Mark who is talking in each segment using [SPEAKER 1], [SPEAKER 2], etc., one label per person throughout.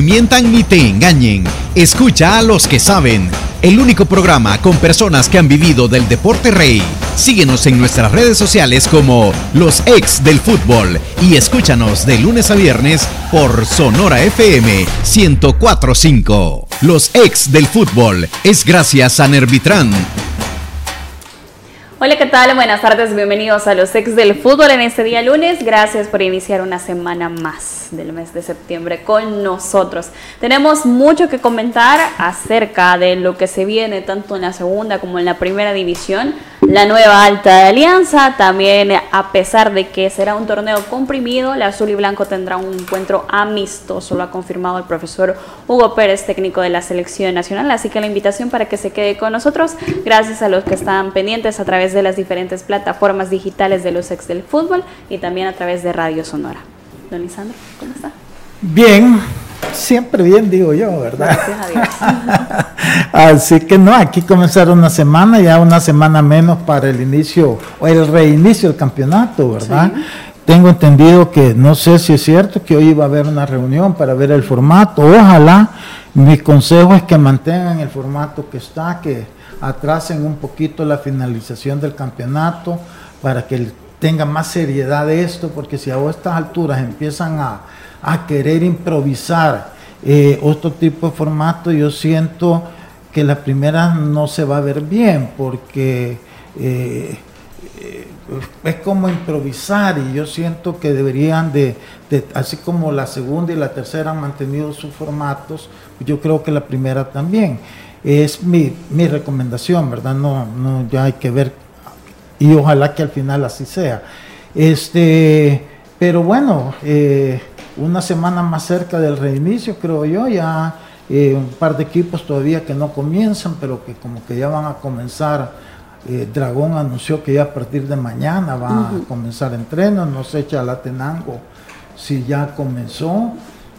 [SPEAKER 1] te mientan ni te engañen. Escucha a los que saben. El único programa con personas que han vivido del deporte rey. Síguenos en nuestras redes sociales como Los Ex del Fútbol y escúchanos de lunes a viernes por Sonora FM 1045. Los Ex del Fútbol es gracias a Nervitran
[SPEAKER 2] Hola, ¿qué tal? Buenas tardes, bienvenidos a los ex del fútbol en este día lunes. Gracias por iniciar una semana más del mes de septiembre con nosotros. Tenemos mucho que comentar acerca de lo que se viene tanto en la segunda como en la primera división. La nueva alta de alianza, también a pesar de que será un torneo comprimido, el azul y blanco tendrá un encuentro amistoso, lo ha confirmado el profesor Hugo Pérez, técnico de la selección nacional. Así que la invitación para que se quede con nosotros, gracias a los que están pendientes a través de las diferentes plataformas digitales de los ex del fútbol y también a través de Radio Sonora. Don Lisandro, ¿cómo está?
[SPEAKER 3] Bien, siempre bien digo yo, ¿verdad? Gracias a Dios. Así que no, aquí comenzar una semana, ya una semana menos para el inicio o el reinicio del campeonato, ¿verdad? Tengo entendido que, no sé si es cierto, que hoy iba a haber una reunión para ver el formato. Ojalá, mi consejo es que mantengan el formato que está, que atrasen un poquito la finalización del campeonato para que tenga más seriedad esto, porque si a estas alturas empiezan a, querer improvisar eh, otro tipo de formato, yo siento que la primera no se va a ver bien, porque eh, eh, es como improvisar y yo siento que deberían de, así como la segunda y la tercera han mantenido sus formatos, yo creo que la primera también. Es mi, mi recomendación, ¿verdad? No, no, ya hay que ver y ojalá que al final así sea. Este, pero bueno, una semana más cerca del reinicio, creo yo, ya eh, un par de equipos todavía que no comienzan, pero que como que ya van a comenzar. Eh, Dragón anunció que ya a partir de mañana va a comenzar entrenos, no sé, Chalatenango si ya comenzó.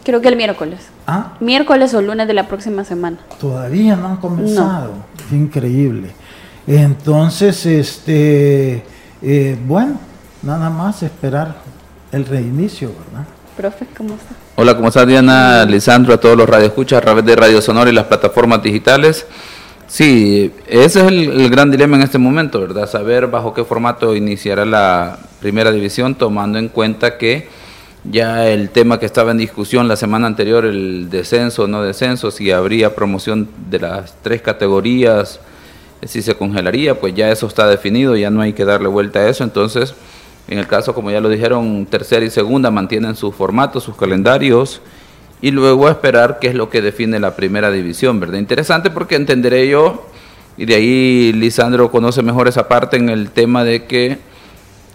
[SPEAKER 2] Creo que el miércoles. ¿Ah? Miércoles o lunes de la próxima semana.
[SPEAKER 3] Todavía no han comenzado. Increíble. Entonces, este, eh, bueno, nada más esperar el reinicio, ¿verdad?
[SPEAKER 2] Profe, ¿cómo está?
[SPEAKER 4] Hola, ¿cómo está Diana, Lisandro, a todos los radioescuchas a través de Radio Sonora y las plataformas digitales? Sí, ese es el, gran dilema en este momento, ¿verdad? Saber bajo qué formato iniciará la primera división, tomando en cuenta que ya el tema que estaba en discusión la semana anterior, el descenso o no descenso, si habría promoción de las tres categorías, si se congelaría, pues ya eso está definido, ya no hay que darle vuelta a eso. Entonces, en el caso, como ya lo dijeron, tercera y segunda mantienen sus formatos, sus calendarios, y luego esperar qué es lo que define la primera división, ¿verdad? Interesante porque entenderé yo, y de ahí Lisandro conoce mejor esa parte en el tema de que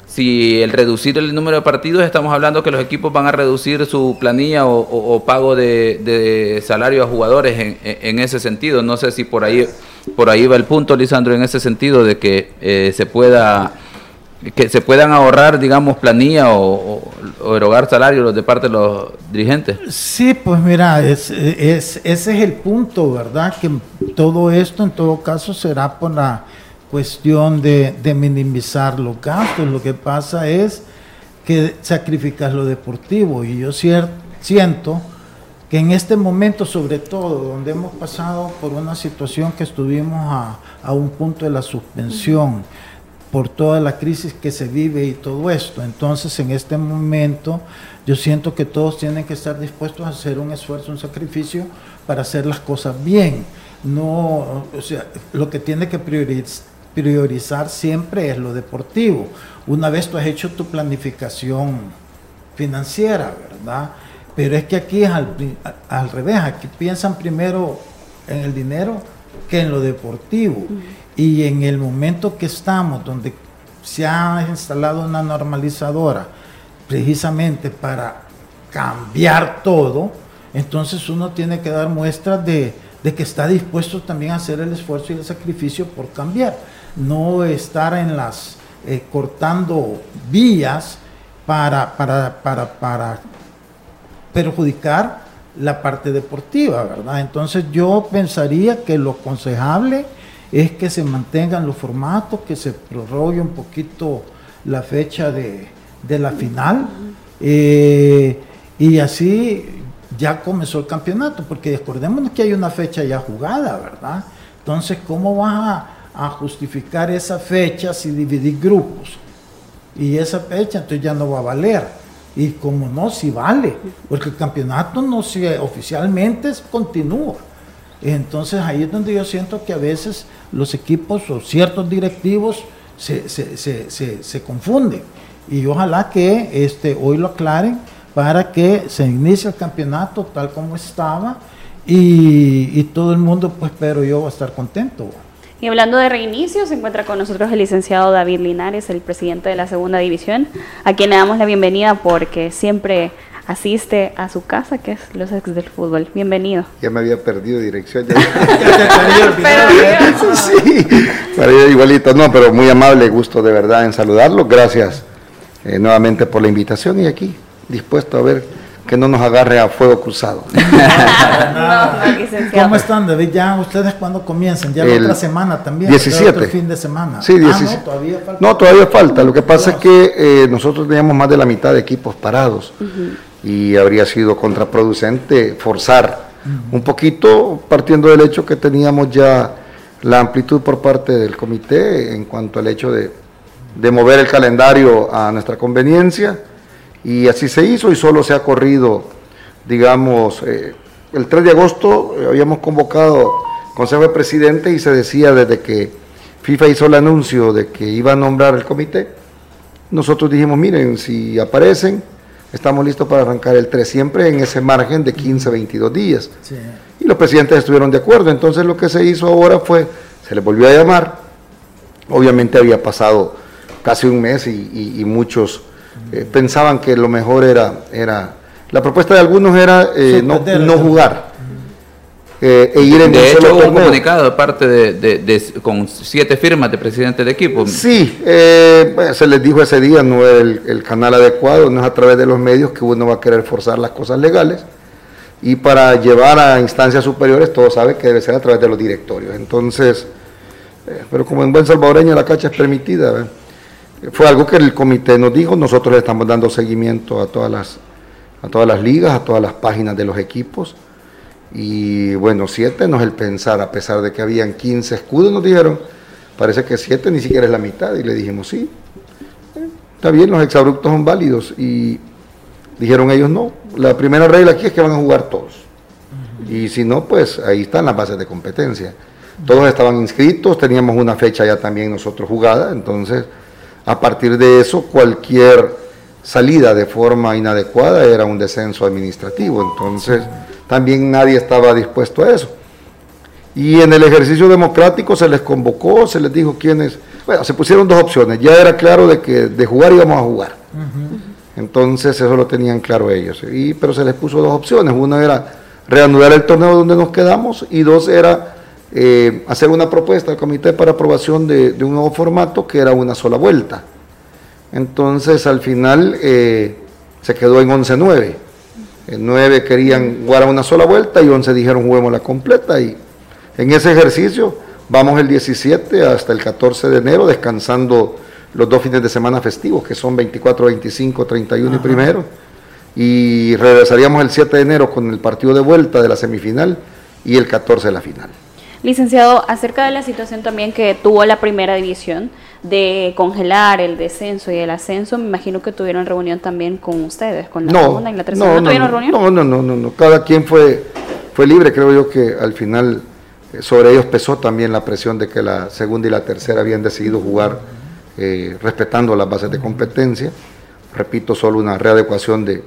[SPEAKER 4] si el reducir el número de partidos, estamos hablando que los equipos van a reducir su planilla o, pago de, salario a jugadores en, en, ese sentido. No sé si por ahí por ahí va el punto, Lisandro, en ese sentido de que eh, se pueda que se puedan ahorrar, digamos, planilla o, erogar salarios de parte de los dirigentes.
[SPEAKER 3] Sí, pues mira, es, ese es el punto, ¿verdad? Que todo esto en todo caso será por la cuestión de, de minimizar los gastos. Lo que pasa es que sacrificas lo deportivo y yo siento que en este momento, sobre todo, donde hemos pasado por una situación que estuvimos a, a, un punto de la suspensión, por toda la crisis que se vive y todo esto, entonces en este momento yo siento que todos tienen que estar dispuestos a hacer un esfuerzo, un sacrificio para hacer las cosas bien. No, o sea, lo que tiene que priorizar, siempre es lo deportivo. Una vez tú has hecho tu planificación financiera, ¿verdad? Pero es que aquí es al, revés, aquí piensan primero en el dinero que en lo deportivo. Y en el momento que estamos, donde se ha instalado una normalizadora, precisamente para cambiar todo, entonces uno tiene que dar muestras de, que está dispuesto también a hacer el esfuerzo y el sacrificio por cambiar. No estar en las eh, cortando vías para, para, para, para perjudicar la parte deportiva, ¿verdad? Entonces yo pensaría que lo aconsejable es que se mantengan los formatos, que se prorrogue un poquito la fecha de, la final. Eh, y así ya comenzó el campeonato, porque acordémonos que hay una fecha ya jugada, ¿verdad? Entonces, ¿cómo vas a, justificar esa fecha si dividís grupos? Y esa fecha entonces ya no va a valer. Y como no, si vale, porque el campeonato no se oficialmente continúa. Entonces ahí es donde yo siento que a veces los equipos o ciertos directivos se, se, se, se confunden. Y ojalá que este, hoy lo aclaren para que se inicie el campeonato tal como estaba y, todo el mundo, pues, pero yo va a estar contento.
[SPEAKER 2] Y hablando de reinicio, se encuentra con nosotros el licenciado David Linares, el presidente de la segunda división, a quien le damos la bienvenida porque siempre asiste a su casa, que es los ex del fútbol. Bienvenido.
[SPEAKER 5] Ya me había perdido dirección. Ya, pero, sí, igualito. No, pero muy amable, gusto de verdad en saludarlo. Gracias eh, nuevamente por la invitación y aquí dispuesto a ver que no nos agarre a fuego cruzado.
[SPEAKER 3] ¿Cómo están, David? ¿Ya ustedes cuándo comienzan? ¿Ya la otra semana también?
[SPEAKER 5] 17.
[SPEAKER 3] El fin de semana.
[SPEAKER 5] Sí, 17. Ah, no, todavía falta. No, todavía falta. Lo que pasa es que eh, nosotros teníamos más de la mitad de equipos parados y habría sido contraproducente forzar un poquito partiendo del hecho que teníamos ya la amplitud por parte del comité en cuanto al hecho de, de mover el calendario a nuestra conveniencia y así se hizo y solo se ha corrido, digamos, eh, el 3 de agosto eh, habíamos convocado Consejo de Presidente y se decía desde que FIFA hizo el anuncio de que iba a nombrar el comité, nosotros dijimos, miren, si aparecen, estamos listos para arrancar el 3, siempre en ese margen de 15 22 días. Y los presidentes estuvieron de acuerdo, entonces lo que se hizo ahora fue, se les volvió a llamar, obviamente había pasado casi un mes y muchos eh, pensaban que lo mejor era, era, la propuesta de algunos era eh, no, no, jugar.
[SPEAKER 4] Eh, e ir en de hecho, hubo un comunicado de parte de, con siete firmas de presidente del equipo.
[SPEAKER 5] Sí, se les dijo ese día, no es el, canal adecuado, no es a través de los medios que uno va a querer forzar las cosas legales. Y para llevar a instancias superiores, todos saben que debe ser a través de los directorios. Entonces, pero como en buen salvadoreño la cacha es permitida, fue algo que el comité nos dijo, nosotros le estamos dando seguimiento a todas las, a todas las ligas, a todas las páginas de los equipos. Y bueno, siete no es el pensar, a pesar de que habían 15 escudos, nos dijeron, parece que siete ni siquiera es la mitad. Y le dijimos, sí, está bien, los exabruptos son válidos. Y dijeron ellos, no, la primera regla aquí es que van a jugar todos. Y si no, pues ahí están las bases de competencia. Todos estaban inscritos, teníamos una fecha ya también nosotros jugada, entonces a partir de eso, cualquier salida de forma inadecuada era un descenso administrativo, entonces también nadie estaba dispuesto a eso. Y en el ejercicio democrático se les convocó, se les dijo quiénes, bueno, se pusieron dos opciones, ya era claro de que de jugar íbamos a jugar. Entonces eso lo tenían claro ellos, y, pero se les puso dos opciones, una era reanudar el torneo donde nos quedamos y dos era eh, hacer una propuesta al comité para aprobación de, un nuevo formato que era una sola vuelta. Entonces al final eh, se quedó en 11-9. En 9 querían jugar a una sola vuelta y 11 dijeron juguemos la completa. Y en ese ejercicio vamos el 17 hasta el 14 de enero descansando los dos fines de semana festivos que son 24, 25, 31 y primero. Y regresaríamos el 7 de enero con el partido de vuelta de la semifinal y el 14 de la final.
[SPEAKER 2] Licenciado, acerca de la situación también que tuvo la primera división de congelar el descenso y el ascenso, me imagino que tuvieron reunión también con ustedes, con la segunda y la tercera.
[SPEAKER 5] No, tuvieron reunión? No, no, no, no, cada quien fue, fue libre, creo yo que al final eh, sobre ellos pesó también la presión de que la segunda y la tercera habían decidido jugar eh, respetando las bases de competencia. Repito, solo una readecuación de,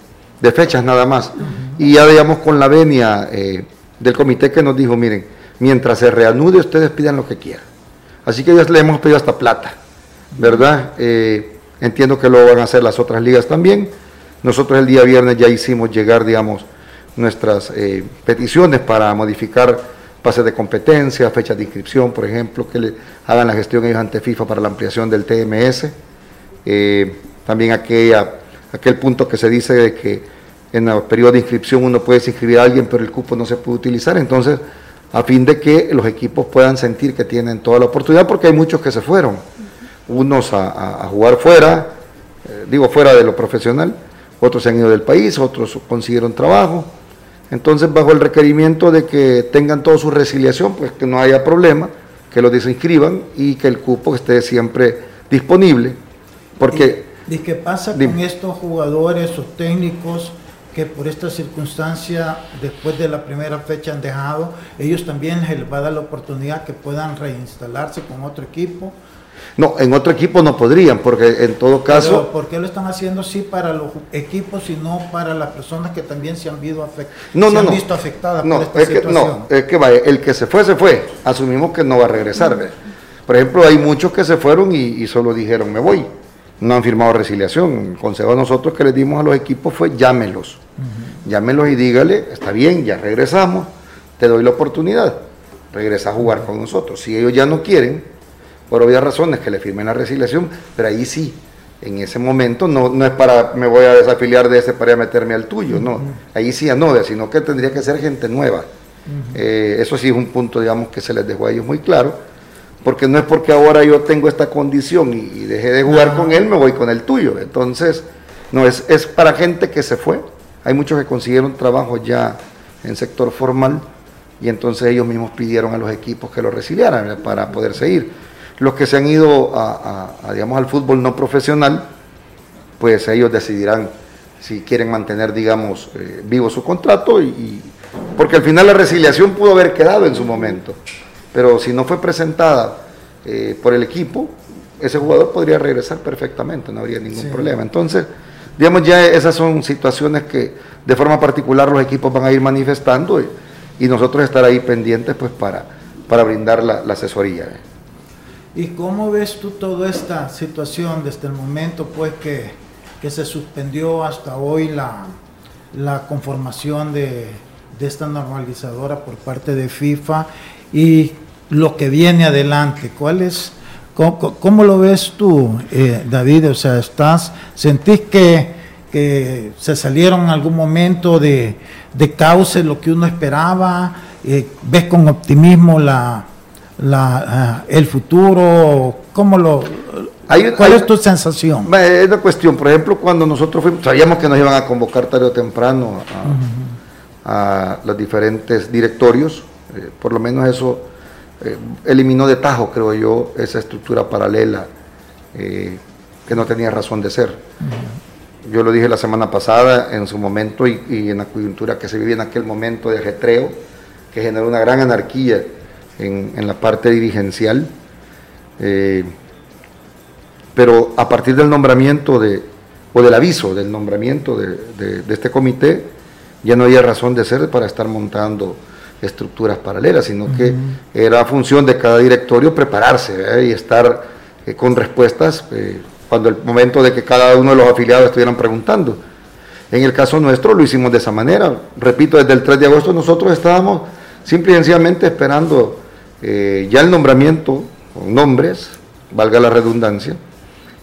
[SPEAKER 5] fechas nada más. Y ya digamos con la venia eh, del comité que nos dijo, miren, mientras se reanude ustedes pidan lo que quieran. Así que ya le hemos pedido hasta plata, ¿verdad? Eh, entiendo que lo van a hacer las otras ligas también. Nosotros el día viernes ya hicimos llegar, digamos, nuestras eh, peticiones para modificar pases de competencia, fechas de inscripción, por ejemplo, que le hagan la gestión ellos ante FIFA para la ampliación del TMS. Eh, también aquella, aquel punto que se dice de que en el periodo de inscripción uno puede inscribir a alguien, pero el cupo no se puede utilizar. Entonces, a fin de que los equipos puedan sentir que tienen toda la oportunidad, porque hay muchos que se fueron, unos a, jugar fuera, eh, digo fuera de lo profesional, otros se han ido del país, otros consiguieron trabajo, Entonces, bajo el requerimiento de que tengan toda su resiliación, pues que no haya problema, que los desinscriban y que el cupo esté siempre disponible. Porque,
[SPEAKER 3] ¿Y, qué pasa con estos jugadores o técnicos que por esta circunstancia, después de la primera fecha han dejado, ellos también les va a dar la oportunidad que puedan reinstalarse con otro equipo?
[SPEAKER 5] No, en otro equipo no podrían, porque en todo caso... Pero
[SPEAKER 3] ¿Por qué lo están haciendo sí para los equipos y no para las personas que también se han, visto,
[SPEAKER 5] no, no,
[SPEAKER 3] visto afectadas
[SPEAKER 5] no, por esta es situación? Que, no, es que vaya, el que se fue, se fue. Asumimos que no va a regresar. Por ejemplo, hay muchos que se fueron y, solo dijeron, me voy. No han firmado resiliación. El consejo a nosotros que les dimos a los equipos fue llámelos. Llámelos y dígale, está bien, ya regresamos, te doy la oportunidad. Regresa a jugar con nosotros. Si ellos ya no quieren, por obvias razones, que le firmen la resiliación, pero ahí sí, en ese momento no, no es para me voy a desafiliar de ese para meterme al tuyo, no, ahí sí a novia, sino que tendría que ser gente nueva. Eh, eso sí es un punto, digamos, que se les dejó a ellos muy claro, porque no es porque ahora yo tengo esta condición y, dejé de jugar con él, me voy con el tuyo. Entonces, no, es, es para gente que se fue. Hay muchos que consiguieron trabajo ya en sector formal y entonces ellos mismos pidieron a los equipos que lo resiliaran para poder seguir. Los que se han ido a, digamos, al fútbol no profesional, pues ellos decidirán si quieren mantener, digamos, eh, vivo su contrato, y, porque al final la resiliación pudo haber quedado en su momento, pero si no fue presentada eh, por el equipo, ese jugador podría regresar perfectamente, no habría ningún problema. Entonces, digamos, ya esas son situaciones que de forma particular los equipos van a ir manifestando y, nosotros estar ahí pendientes pues para, para brindar la, la asesoría.
[SPEAKER 3] ¿Y cómo ves tú toda esta situación desde el momento pues que, se suspendió hasta hoy la, conformación de, esta normalizadora por parte de FIFA y lo que viene adelante? ¿Cuál es, cómo, lo ves tú, eh, David? O sea, estás, ¿sentís que, que se salieron en algún momento de, de cauce lo que uno esperaba? Eh, ¿Ves con optimismo la la, eh, el futuro? ¿Cómo lo, ¿Cuál es tu sensación?
[SPEAKER 5] Es una cuestión, por ejemplo, cuando nosotros fuimos, sabíamos que nos iban a convocar tarde o temprano a, los diferentes directorios, eh, por lo menos eso eh, eliminó de tajo, creo yo, esa estructura paralela que no tenía razón de ser. Yo lo dije la semana pasada, en su momento, y, y en la coyuntura que se vivía en aquel momento de ajetreo, que generó una gran anarquía en, la parte dirigencial, eh, pero a partir del nombramiento de, o del aviso del nombramiento de, este comité, ya no había razón de ser para estar montando estructuras paralelas, sino que era función de cada directorio prepararse y estar eh, con respuestas eh, cuando el momento de que cada uno de los afiliados estuvieran preguntando. En el caso nuestro lo hicimos de esa manera. Repito, desde el 3 de agosto nosotros estábamos simple y sencillamente esperando eh, ya el nombramiento con nombres, valga la redundancia,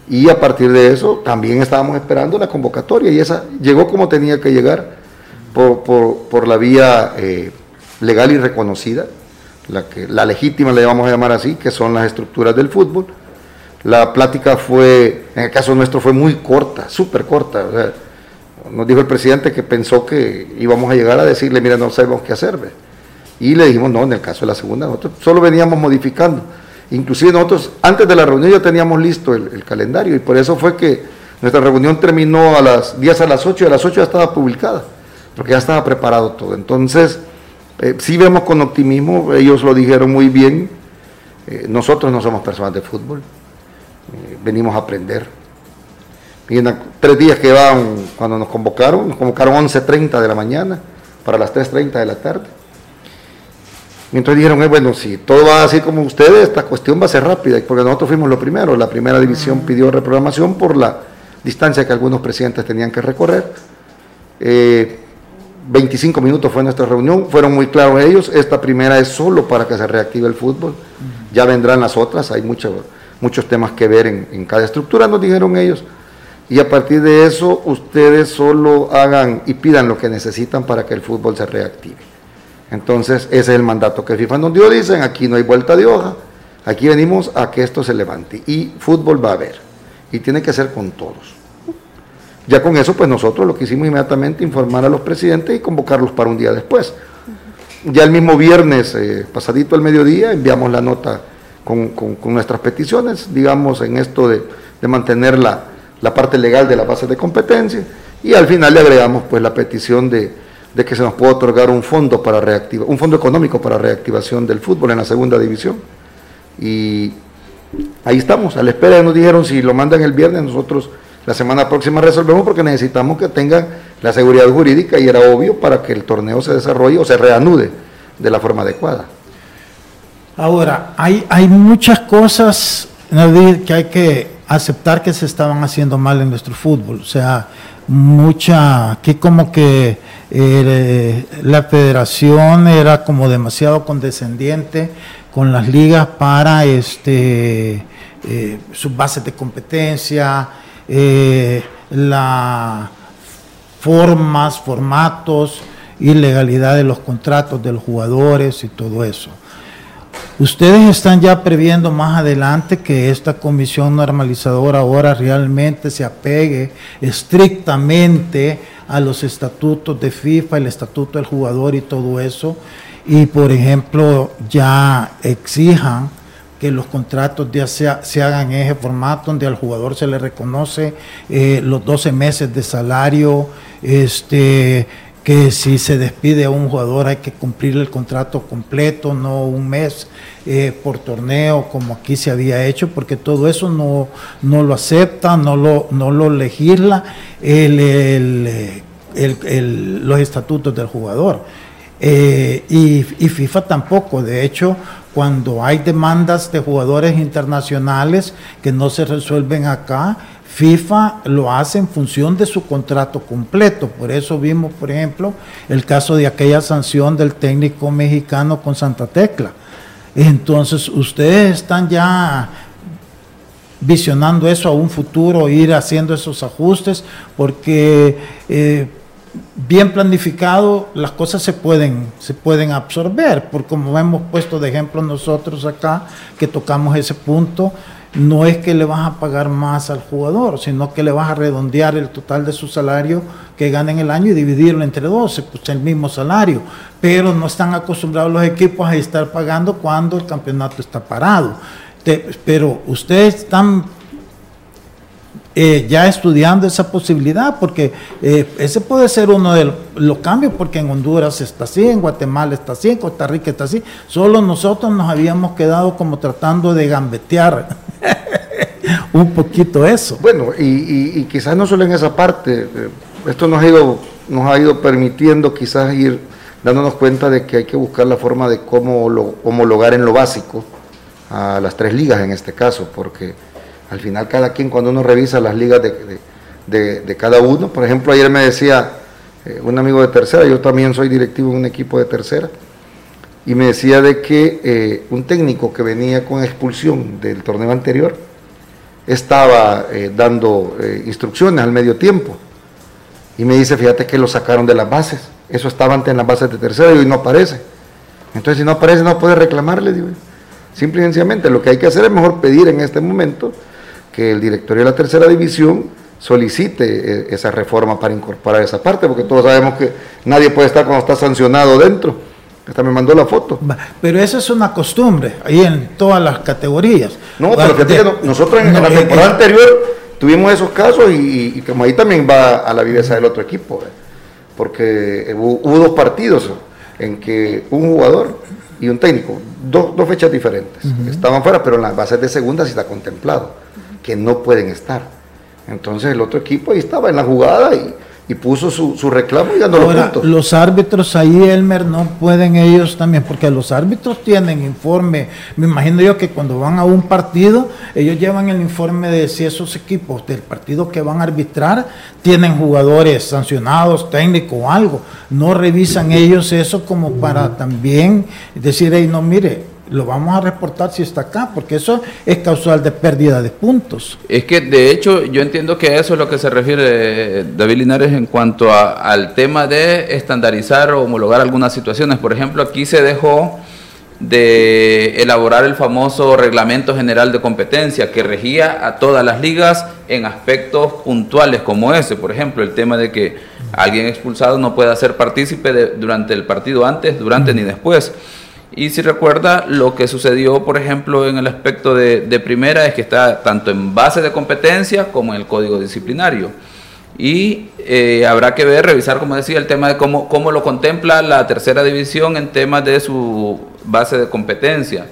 [SPEAKER 5] y a partir de eso también estábamos esperando la convocatoria y esa llegó como tenía que llegar por, la vía eh, legal y reconocida, la, que, la legítima le vamos a llamar así, que son las estructuras del fútbol. La plática fue, en el caso nuestro, fue muy corta, súper corta. nos dijo el presidente que pensó que íbamos a llegar a decirle, mira, no sabemos qué hacer. Y le dijimos, no, en el caso de la segunda, nosotros solo veníamos modificando. Inclusive nosotros, antes de la reunión ya teníamos listo el, calendario y por eso fue que nuestra reunión terminó a las 10 a las 8 y a las 8 ya estaba publicada, porque ya estaba preparado todo. Entonces, eh, sí vemos con optimismo, ellos lo dijeron muy bien, eh, nosotros no somos personas de fútbol, eh, venimos a aprender. Y tres días que van, cuando nos convocaron, nos convocaron 11.30 de la mañana para las 3.30 de la tarde entonces dijeron, eh, bueno, si todo va así como ustedes, esta cuestión va a ser rápida, porque nosotros fuimos los primeros. La primera división pidió reprogramación por la distancia que algunos presidentes tenían que recorrer. 25 eh, minutos fue nuestra reunión, fueron muy claros ellos, esta primera es solo para que se reactive el fútbol, ya vendrán las otras, hay muchos muchos temas que ver en, en cada estructura, nos dijeron ellos, y a partir de eso ustedes solo hagan y pidan lo que necesitan para que el fútbol se reactive. Entonces, ese es el mandato que FIFA nos dio. Dicen, aquí no hay vuelta de hoja, aquí venimos a que esto se levante. Y fútbol va a haber. Y tiene que ser con todos. Ya con eso, pues nosotros lo que hicimos inmediatamente informar a los presidentes y convocarlos para un día después. Ya el mismo viernes, eh, pasadito el mediodía, enviamos la nota con, nuestras peticiones, digamos, en esto de, mantener la, parte legal de la base de competencia, y al final le agregamos pues la petición de, que se nos pueda otorgar un fondo para reactiva, un fondo económico para reactivación del fútbol en la segunda división. Y ahí estamos, a la espera, nos dijeron si lo mandan el viernes, nosotros la semana próxima resolvemos porque necesitamos que tengan la seguridad jurídica y era obvio para que el torneo se desarrolle o se reanude de la forma adecuada.
[SPEAKER 3] Ahora, hay, hay muchas cosas que hay que aceptar que se estaban haciendo mal en nuestro fútbol. O sea, mucha, aquí como que eh, la federación era como demasiado condescendiente con las ligas para este, eh, sus bases de competencia, eh, las formas, formatos y legalidad de los contratos de los jugadores y todo eso. Ustedes están ya previendo más adelante que esta comisión normalizadora ahora realmente se apegue estrictamente a los estatutos de FIFA, el estatuto del jugador y todo eso, y por ejemplo ya exijan que los contratos ya se, hagan en ese formato donde al jugador se le reconoce eh, los 12 meses de salario, este, que si se despide a un jugador hay que cumplir el contrato completo, no un mes eh, por torneo como aquí se había hecho, porque todo eso no, no lo acepta, no lo, no lo legisla los estatutos del jugador. Eh, y FIFA tampoco, de hecho, cuando hay demandas de jugadores internacionales que no se resuelven acá, FIFA lo hace en función de su contrato completo. Por eso vimos, por ejemplo, el caso de aquella sanción del técnico mexicano con Santa Tecla. Entonces, ustedes están ya visionando eso a un futuro, ir haciendo esos ajustes, porque eh, bien planificado, las cosas se pueden, se pueden absorber, porque como hemos puesto de ejemplo nosotros acá, que tocamos ese punto, no es que le vas a pagar más al jugador, sino que le vas a redondear el total de su salario que gana en el año y dividirlo entre 12, pues el mismo salario. Pero no están acostumbrados los equipos a estar pagando cuando el campeonato está parado. pero ustedes están eh, ya estudiando esa posibilidad, porque eh, ese puede ser uno de los cambios, porque en Honduras está así, en Guatemala está así, en Costa Rica está así. Solo nosotros nos habíamos quedado como tratando de gambetear un poquito eso.
[SPEAKER 5] Bueno, y, quizás no solo en esa parte, eh, esto nos ha, ido, nos ha ido permitiendo quizás ir dándonos cuenta de que hay que buscar la forma de cómo lo, homologar en lo básico a las tres ligas en este caso, porque al final cada quien cuando uno revisa las ligas de, cada uno, por ejemplo ayer me decía eh, un amigo de tercera, yo también soy directivo en un equipo de tercera, y me decía de que eh, un técnico que venía con expulsión del torneo anterior estaba eh, dando instrucciones al medio tiempo. Y me dice, fíjate que lo sacaron de las bases. Eso estaba antes en las bases de tercera y hoy no aparece. Entonces, si no aparece, no puede reclamarle. Digo. Simple y sencillamente, lo que hay que hacer es mejor pedir en este momento que el directorio de la tercera división solicite eh, esa reforma para incorporar esa parte, porque todos sabemos que nadie puede estar cuando está sancionado dentro. Hasta me mandó la foto.
[SPEAKER 3] Pero eso es una costumbre, ahí en todas las categorías.
[SPEAKER 5] No, pero fíjate nosotros en, la eh, temporada eh, anterior tuvimos esos casos y, como ahí también va a la viveza del otro equipo, porque hubo, dos partidos en que un jugador y un técnico, dos fechas diferentes, estaban fuera, pero en las bases de segunda sí está contemplado que no pueden estar. Entonces el otro equipo ahí estaba en la jugada y, puso su, reclamo y ganó los puntos.
[SPEAKER 3] Los árbitros ahí, Elmer, no pueden ellos también, porque los árbitros tienen informe. Me imagino yo que cuando van a un partido, ellos llevan el informe de si esos equipos del partido que van a arbitrar tienen jugadores sancionados, técnicos o algo. No revisan ellos eso como para también decir, hey, no, mire, lo vamos a reportar si está acá, porque eso es causal de pérdida de puntos.
[SPEAKER 4] Es que de hecho yo entiendo que eso es lo que se refiere David Linares en cuanto al tema de estandarizar o homologar algunas situaciones. Por ejemplo, aquí se dejó de elaborar el famoso reglamento general de competencia que regía a todas las ligas en aspectos puntuales como ese, por ejemplo, el tema de que alguien expulsado no pueda ser partícipe durante el partido antes, durante ni después. Y si recuerda, lo que sucedió, por ejemplo, en el aspecto de, primera es que está tanto en base de competencia como en el código disciplinario y eh, habrá que ver, revisar, como decía, el tema de cómo, cómo lo contempla la tercera división en temas de su base de competencia.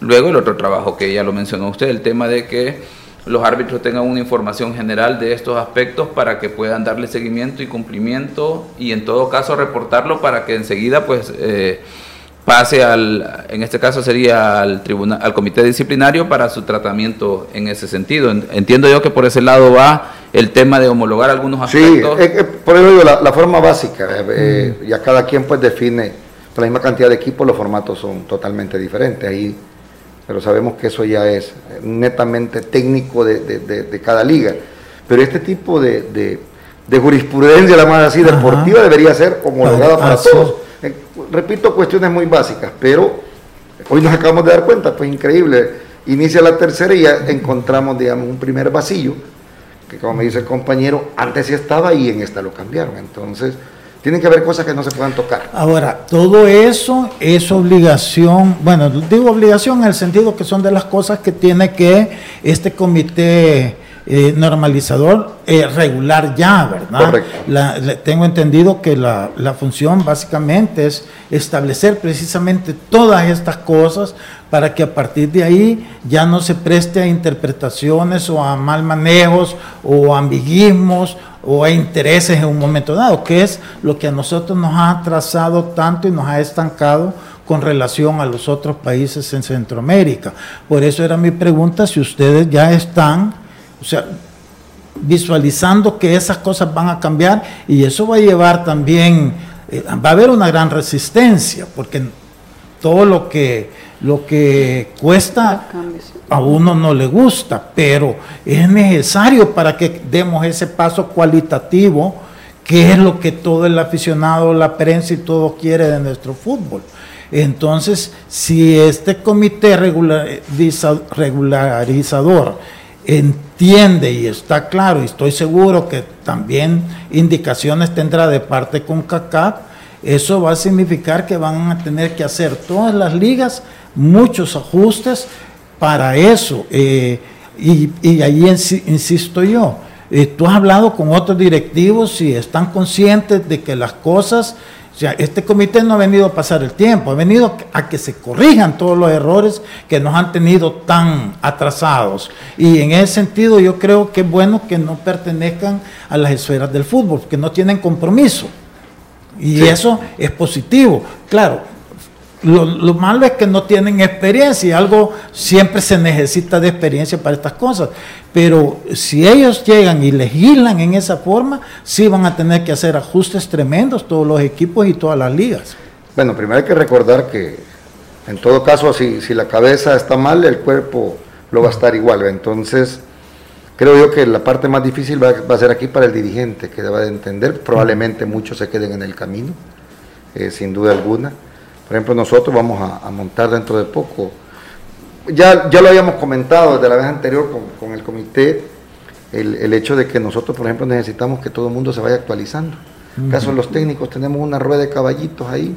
[SPEAKER 4] Luego el otro trabajo que ya lo mencionó usted, el tema de que los árbitros tengan una información general de estos aspectos para que puedan darle seguimiento y cumplimiento y en todo caso reportarlo para que enseguida pues eh, pase al, en este caso sería al tribunal, al comité disciplinario para su tratamiento en ese sentido. Entiendo yo que por ese lado va el tema de homologar algunos aspectos.
[SPEAKER 5] Sí, por eso digo, la, forma básica, eh, eh, ya cada quien pues define con la misma cantidad de equipos, los formatos son totalmente diferentes ahí, pero sabemos que eso ya es netamente técnico de, cada liga. Pero este tipo de, jurisprudencia, la más así, deportiva, debería ser homologada para todos. Repito, cuestiones muy básicas, pero hoy nos acabamos de dar cuenta, pues increíble. Inicia la tercera y ya encontramos, digamos, un primer vacío que como me dice el compañero, antes sí estaba y en esta lo cambiaron. Entonces, tienen que haber cosas que no se puedan tocar.
[SPEAKER 3] Ahora, todo eso es obligación, bueno, digo obligación en el sentido que son de las cosas que tiene que este comité eh, normalizador eh, regular ya, ¿verdad? Correcto. tengo entendido que la, la, función básicamente es establecer precisamente todas estas cosas para que a partir de ahí ya no se preste a interpretaciones o a mal manejos o ambiguismos o a intereses en un momento dado, que es lo que a nosotros nos ha atrasado tanto y nos ha estancado con relación a los otros países en Centroamérica. Por eso era mi pregunta si ustedes ya están, o sea, visualizando que esas cosas van a cambiar y eso va a llevar también, eh, va a haber una gran resistencia, porque todo lo que lo que cuesta a uno no le gusta, pero es necesario para que demos ese paso cualitativo, que es lo que todo el aficionado, la prensa y todo quiere de nuestro fútbol. Entonces, si este comité regularizador entiende y está claro, y estoy seguro que también indicaciones tendrá de parte con CACAP, eso va a significar que van a tener que hacer todas las ligas muchos ajustes para eso. Eh, y, ahí insisto yo, eh, tú has hablado con otros directivos y están conscientes de que las cosas, o sea, este comité no ha venido a pasar el tiempo, ha venido a que se corrijan todos los errores que nos han tenido tan atrasados. Y en ese sentido yo creo que es bueno que no pertenezcan a las esferas del fútbol, que no tienen compromiso. Y eso es positivo. Claro, lo, malo es que no tienen experiencia y algo siempre se necesita de experiencia para estas cosas. Pero si ellos llegan y legislan en esa forma, sí van a tener que hacer ajustes tremendos todos los equipos y todas las ligas.
[SPEAKER 5] Bueno, primero hay que recordar que en todo caso, si, la cabeza está mal, el cuerpo lo va a estar igual. Entonces, creo yo que la parte más difícil va, a ser aquí para el dirigente, que deba de entender. Probablemente muchos se queden en el camino, eh, sin duda alguna por ejemplo, nosotros vamos a, montar dentro de poco, ya, ya lo habíamos comentado desde la vez anterior con, el comité, el, hecho de que nosotros, por ejemplo, necesitamos que todo el mundo se vaya actualizando. En caso de los técnicos, tenemos una rueda de caballitos ahí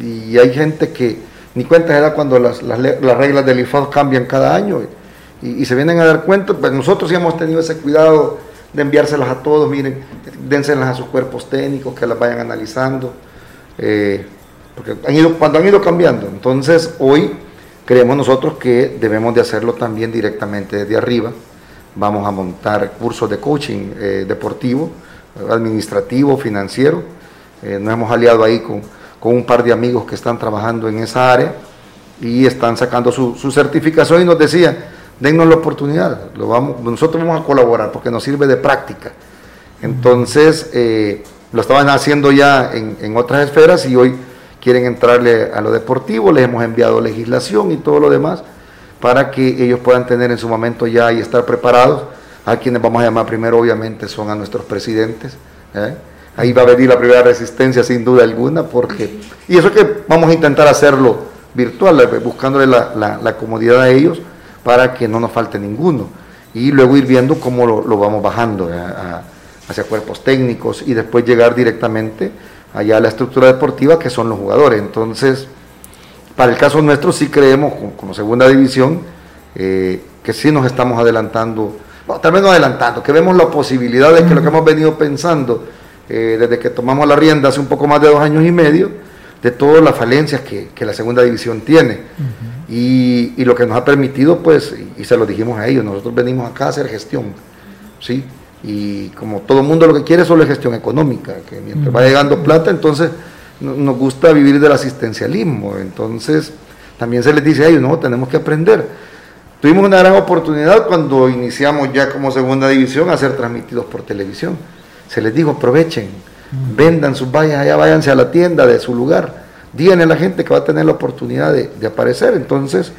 [SPEAKER 5] y hay gente que ni cuenta se da cuando las, reglas del IFAD cambian cada año y, se vienen a dar cuenta, pues nosotros sí hemos tenido ese cuidado de enviárselas a todos, miren, dénselas a sus cuerpos técnicos, que las vayan analizando. Eh, porque han ido, cuando han ido cambiando. Entonces, hoy creemos nosotros que debemos de hacerlo también directamente desde arriba. Vamos a montar cursos de coaching eh, deportivo, administrativo, financiero. Eh, nos hemos aliado ahí con, con, un par de amigos que están trabajando en esa área y están sacando su, su certificación y nos decía, dennos la oportunidad, lo vamos, nosotros vamos a colaborar porque nos sirve de práctica. Entonces, eh, lo estaban haciendo ya en, en otras esferas y hoy quieren entrarle a lo deportivo, les hemos enviado legislación y todo lo demás para que ellos puedan tener en su momento ya y estar preparados. A quienes vamos a llamar primero, obviamente, son a nuestros presidentes. ¿eh? Ahí va a venir la primera resistencia, sin duda alguna, porque. Y eso que vamos a intentar hacerlo virtual, eh, buscándole la, comodidad a ellos para que no nos falte ninguno. Y luego ir viendo cómo lo, vamos bajando hacia cuerpos técnicos y después llegar directamente allá la estructura deportiva que son los jugadores. Entonces, para el caso nuestro sí creemos, como, segunda división, eh, que sí nos estamos adelantando, bueno, tal vez no adelantando, que vemos la posibilidad de que lo que hemos venido pensando eh, desde que tomamos la rienda hace un poco más de dos años y medio, de todas las falencias que, la segunda división tiene. y, lo que nos ha permitido, pues, y, se lo dijimos a ellos, nosotros venimos acá a hacer gestión, ¿sí? Y como todo mundo lo que quiere solo es gestión económica, que mientras va llegando plata, entonces nos gusta vivir del asistencialismo. Entonces, también se les dice a ellos, no, tenemos que aprender. Tuvimos una gran oportunidad cuando iniciamos ya como segunda división a ser transmitidos por televisión. Se les dijo, aprovechen, vendan sus vallas allá, váyanse a la tienda de su lugar. Díganle a la gente que va a tener la oportunidad de, aparecer. Entonces,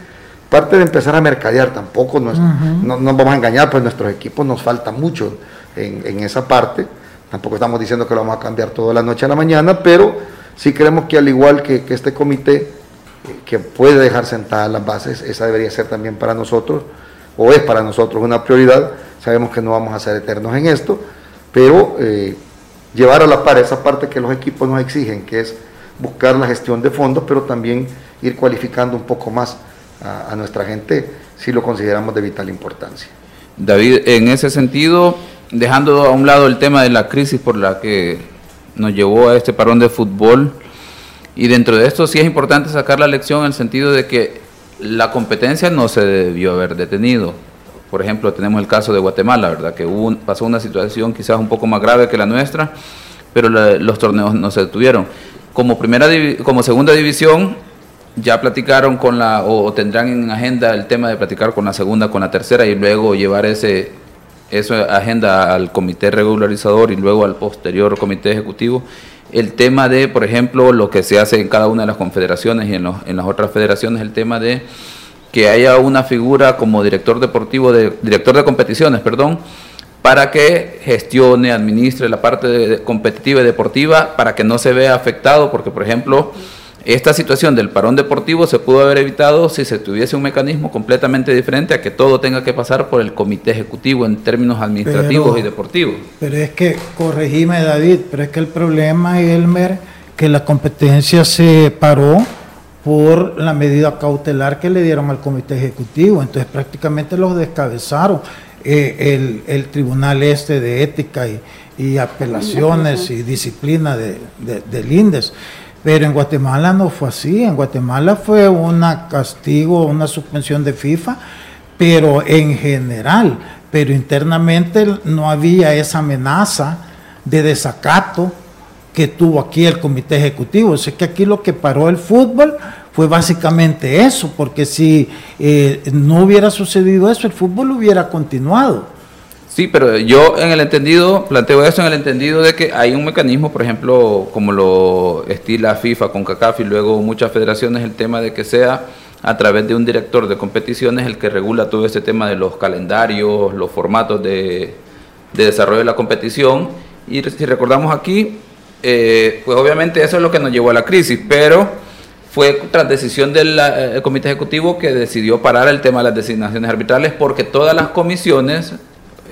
[SPEAKER 5] parte de empezar a mercadear, tampoco nos, no, nos vamos a engañar, pues nuestros equipos nos falta mucho en, esa parte. Tampoco estamos diciendo que lo vamos a cambiar toda la noche a la mañana, pero sí creemos que al igual que, este comité, que puede dejar sentadas las bases, esa debería ser también para nosotros, o es para nosotros una prioridad. Sabemos que no vamos a ser eternos en esto, pero eh, llevar a la par esa parte que los equipos nos exigen, que es buscar la gestión de fondos, pero también ir cualificando un poco más a, nuestra gente si lo consideramos de vital importancia.
[SPEAKER 4] David, en ese sentido, dejando a un lado el tema de la crisis por la que nos llevó a este parón de fútbol, y dentro de esto sí es importante sacar la lección en el sentido de que la competencia no se debió haber detenido. Por ejemplo, tenemos el caso de Guatemala, ¿verdad? Que pasó una situación quizás un poco más grave que la nuestra, pero los torneos no se detuvieron. Como, primera como segunda división, ya platicaron con la, o tendrán en agenda el tema de platicar con la segunda, con la tercera y luego llevar ese, esa agenda al comité regularizador y luego al posterior comité ejecutivo. El tema de, por ejemplo, lo que se hace en cada una de las confederaciones y en, en las otras federaciones, el tema de que haya una figura como director deportivo, de, director de competiciones, perdón, para que gestione, administre la parte competitiva y deportiva, para que no se vea afectado, porque por ejemplo, esta situación del parón deportivo se pudo haber evitado si se tuviese un mecanismo completamente diferente a que todo tenga que pasar por el comité ejecutivo en términos administrativos y deportivos.
[SPEAKER 3] Pero es que, corregime David, pero es que el problema, Elmer, que la competencia se paró por la medida cautelar que le dieron al comité ejecutivo. Entonces prácticamente los descabezaron. Eh, el, tribunal este de ética y, apelaciones y disciplina de, del INDES. Pero en Guatemala no fue así. En Guatemala fue un castigo, una suspensión de FIFA, pero en general. Pero internamente no había esa amenaza de desacato que tuvo aquí el comité ejecutivo. O que aquí lo que paró el fútbol fue básicamente eso, porque si eh, no hubiera sucedido eso, el fútbol hubiera continuado.
[SPEAKER 4] Sí, pero yo en el entendido, planteo eso en el entendido de que hay un mecanismo, por ejemplo, como lo estila FIFA con CACAF y luego muchas federaciones, el tema de que sea a través de un director de competiciones el que regula todo ese tema de los calendarios, los formatos de, desarrollo de la competición. Y si recordamos aquí, eh, pues obviamente eso es lo que nos llevó a la crisis, pero fue tras decisión del eh, comité ejecutivo que decidió parar el tema de las designaciones arbitrales porque todas las comisiones,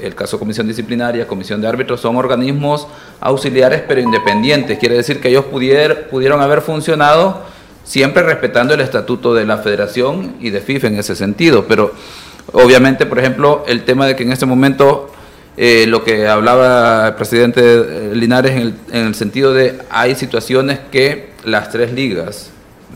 [SPEAKER 4] el caso comisión disciplinaria, comisión de árbitros, son organismos auxiliares pero independientes. Quiere decir que ellos pudieron haber funcionado siempre respetando el estatuto de la federación y de FIFA en ese sentido. Pero obviamente, por ejemplo, el tema de que en este momento eh, lo que hablaba el presidente Linares en el, sentido de hay situaciones que las tres ligas,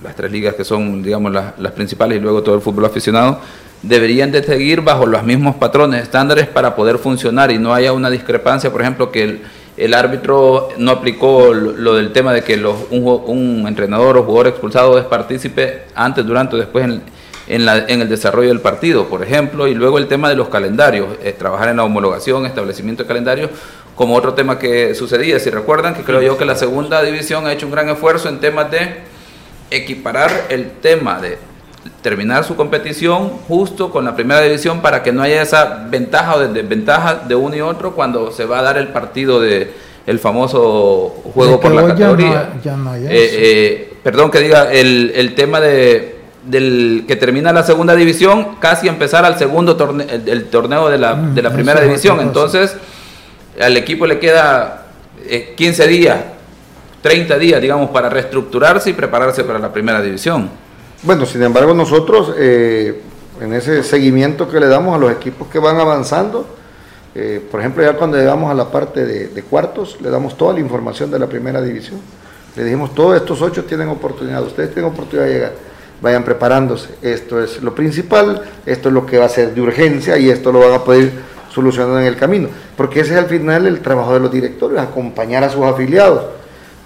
[SPEAKER 4] las tres ligas que son, digamos, las, principales y luego todo el fútbol aficionado, deberían de seguir bajo los mismos patrones, estándares para poder funcionar y no haya una discrepancia, por ejemplo, que el, árbitro no aplicó lo, del tema de que los, un, entrenador o jugador expulsado es partícipe antes, durante o después en, en, el desarrollo del partido, por ejemplo, y luego el tema de los calendarios, eh, trabajar en la homologación, establecimiento de calendarios, como otro tema que sucedía. Si recuerdan, que creo yo que la segunda división ha hecho un gran esfuerzo en temas de equiparar el tema de terminar su competición justo con la primera división para que no haya esa ventaja o desventaja de uno y otro cuando se va a dar el partido de el famoso juego por la categoría. Eh, eh, perdón que diga el, el tema de del que termina la segunda división, casi empezar al segundo torneo, el, torneo de la, mm, de la primera división. Entonces, al equipo le queda 15 eh, días, 30 días, digamos, para reestructurarse y prepararse para la primera división.
[SPEAKER 5] Bueno, sin embargo, nosotros, eh, en ese seguimiento que le damos a los equipos que van avanzando, eh, por ejemplo, ya cuando llegamos a la parte de, de, cuartos, le damos toda la información de la primera división. Le dijimos, todos estos ocho tienen oportunidad, ustedes tienen oportunidad de llegar, vayan preparándose. Esto es lo principal, esto es lo que va a ser de urgencia y esto lo van a poder solucionar en el camino. Porque ese es al final el trabajo de los directores, acompañar a sus afiliados.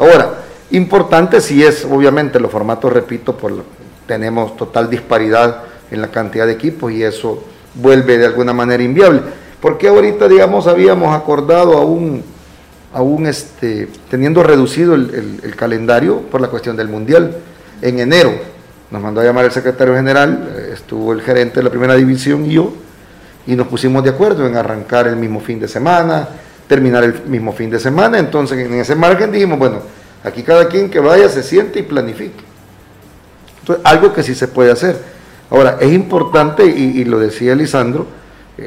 [SPEAKER 5] Ahora, importante si es, obviamente, los formatos, repito, por, tenemos total disparidad en la cantidad de equipos y eso vuelve de alguna manera inviable porque ahorita, digamos, habíamos acordado aún, aún este, teniendo reducido el, calendario por la cuestión del Mundial? En enero nos mandó a llamar el secretario general, eh, estuvo el gerente de la primera división y yo, y nos pusimos de acuerdo en arrancar el mismo fin de semana, terminar el mismo fin de semana. Entonces, en ese margen dijimos, bueno, aquí cada quien que vaya se siente y planifique. Entonces, algo que sí se puede hacer. Ahora, es importante, y, y lo decía Lisandro,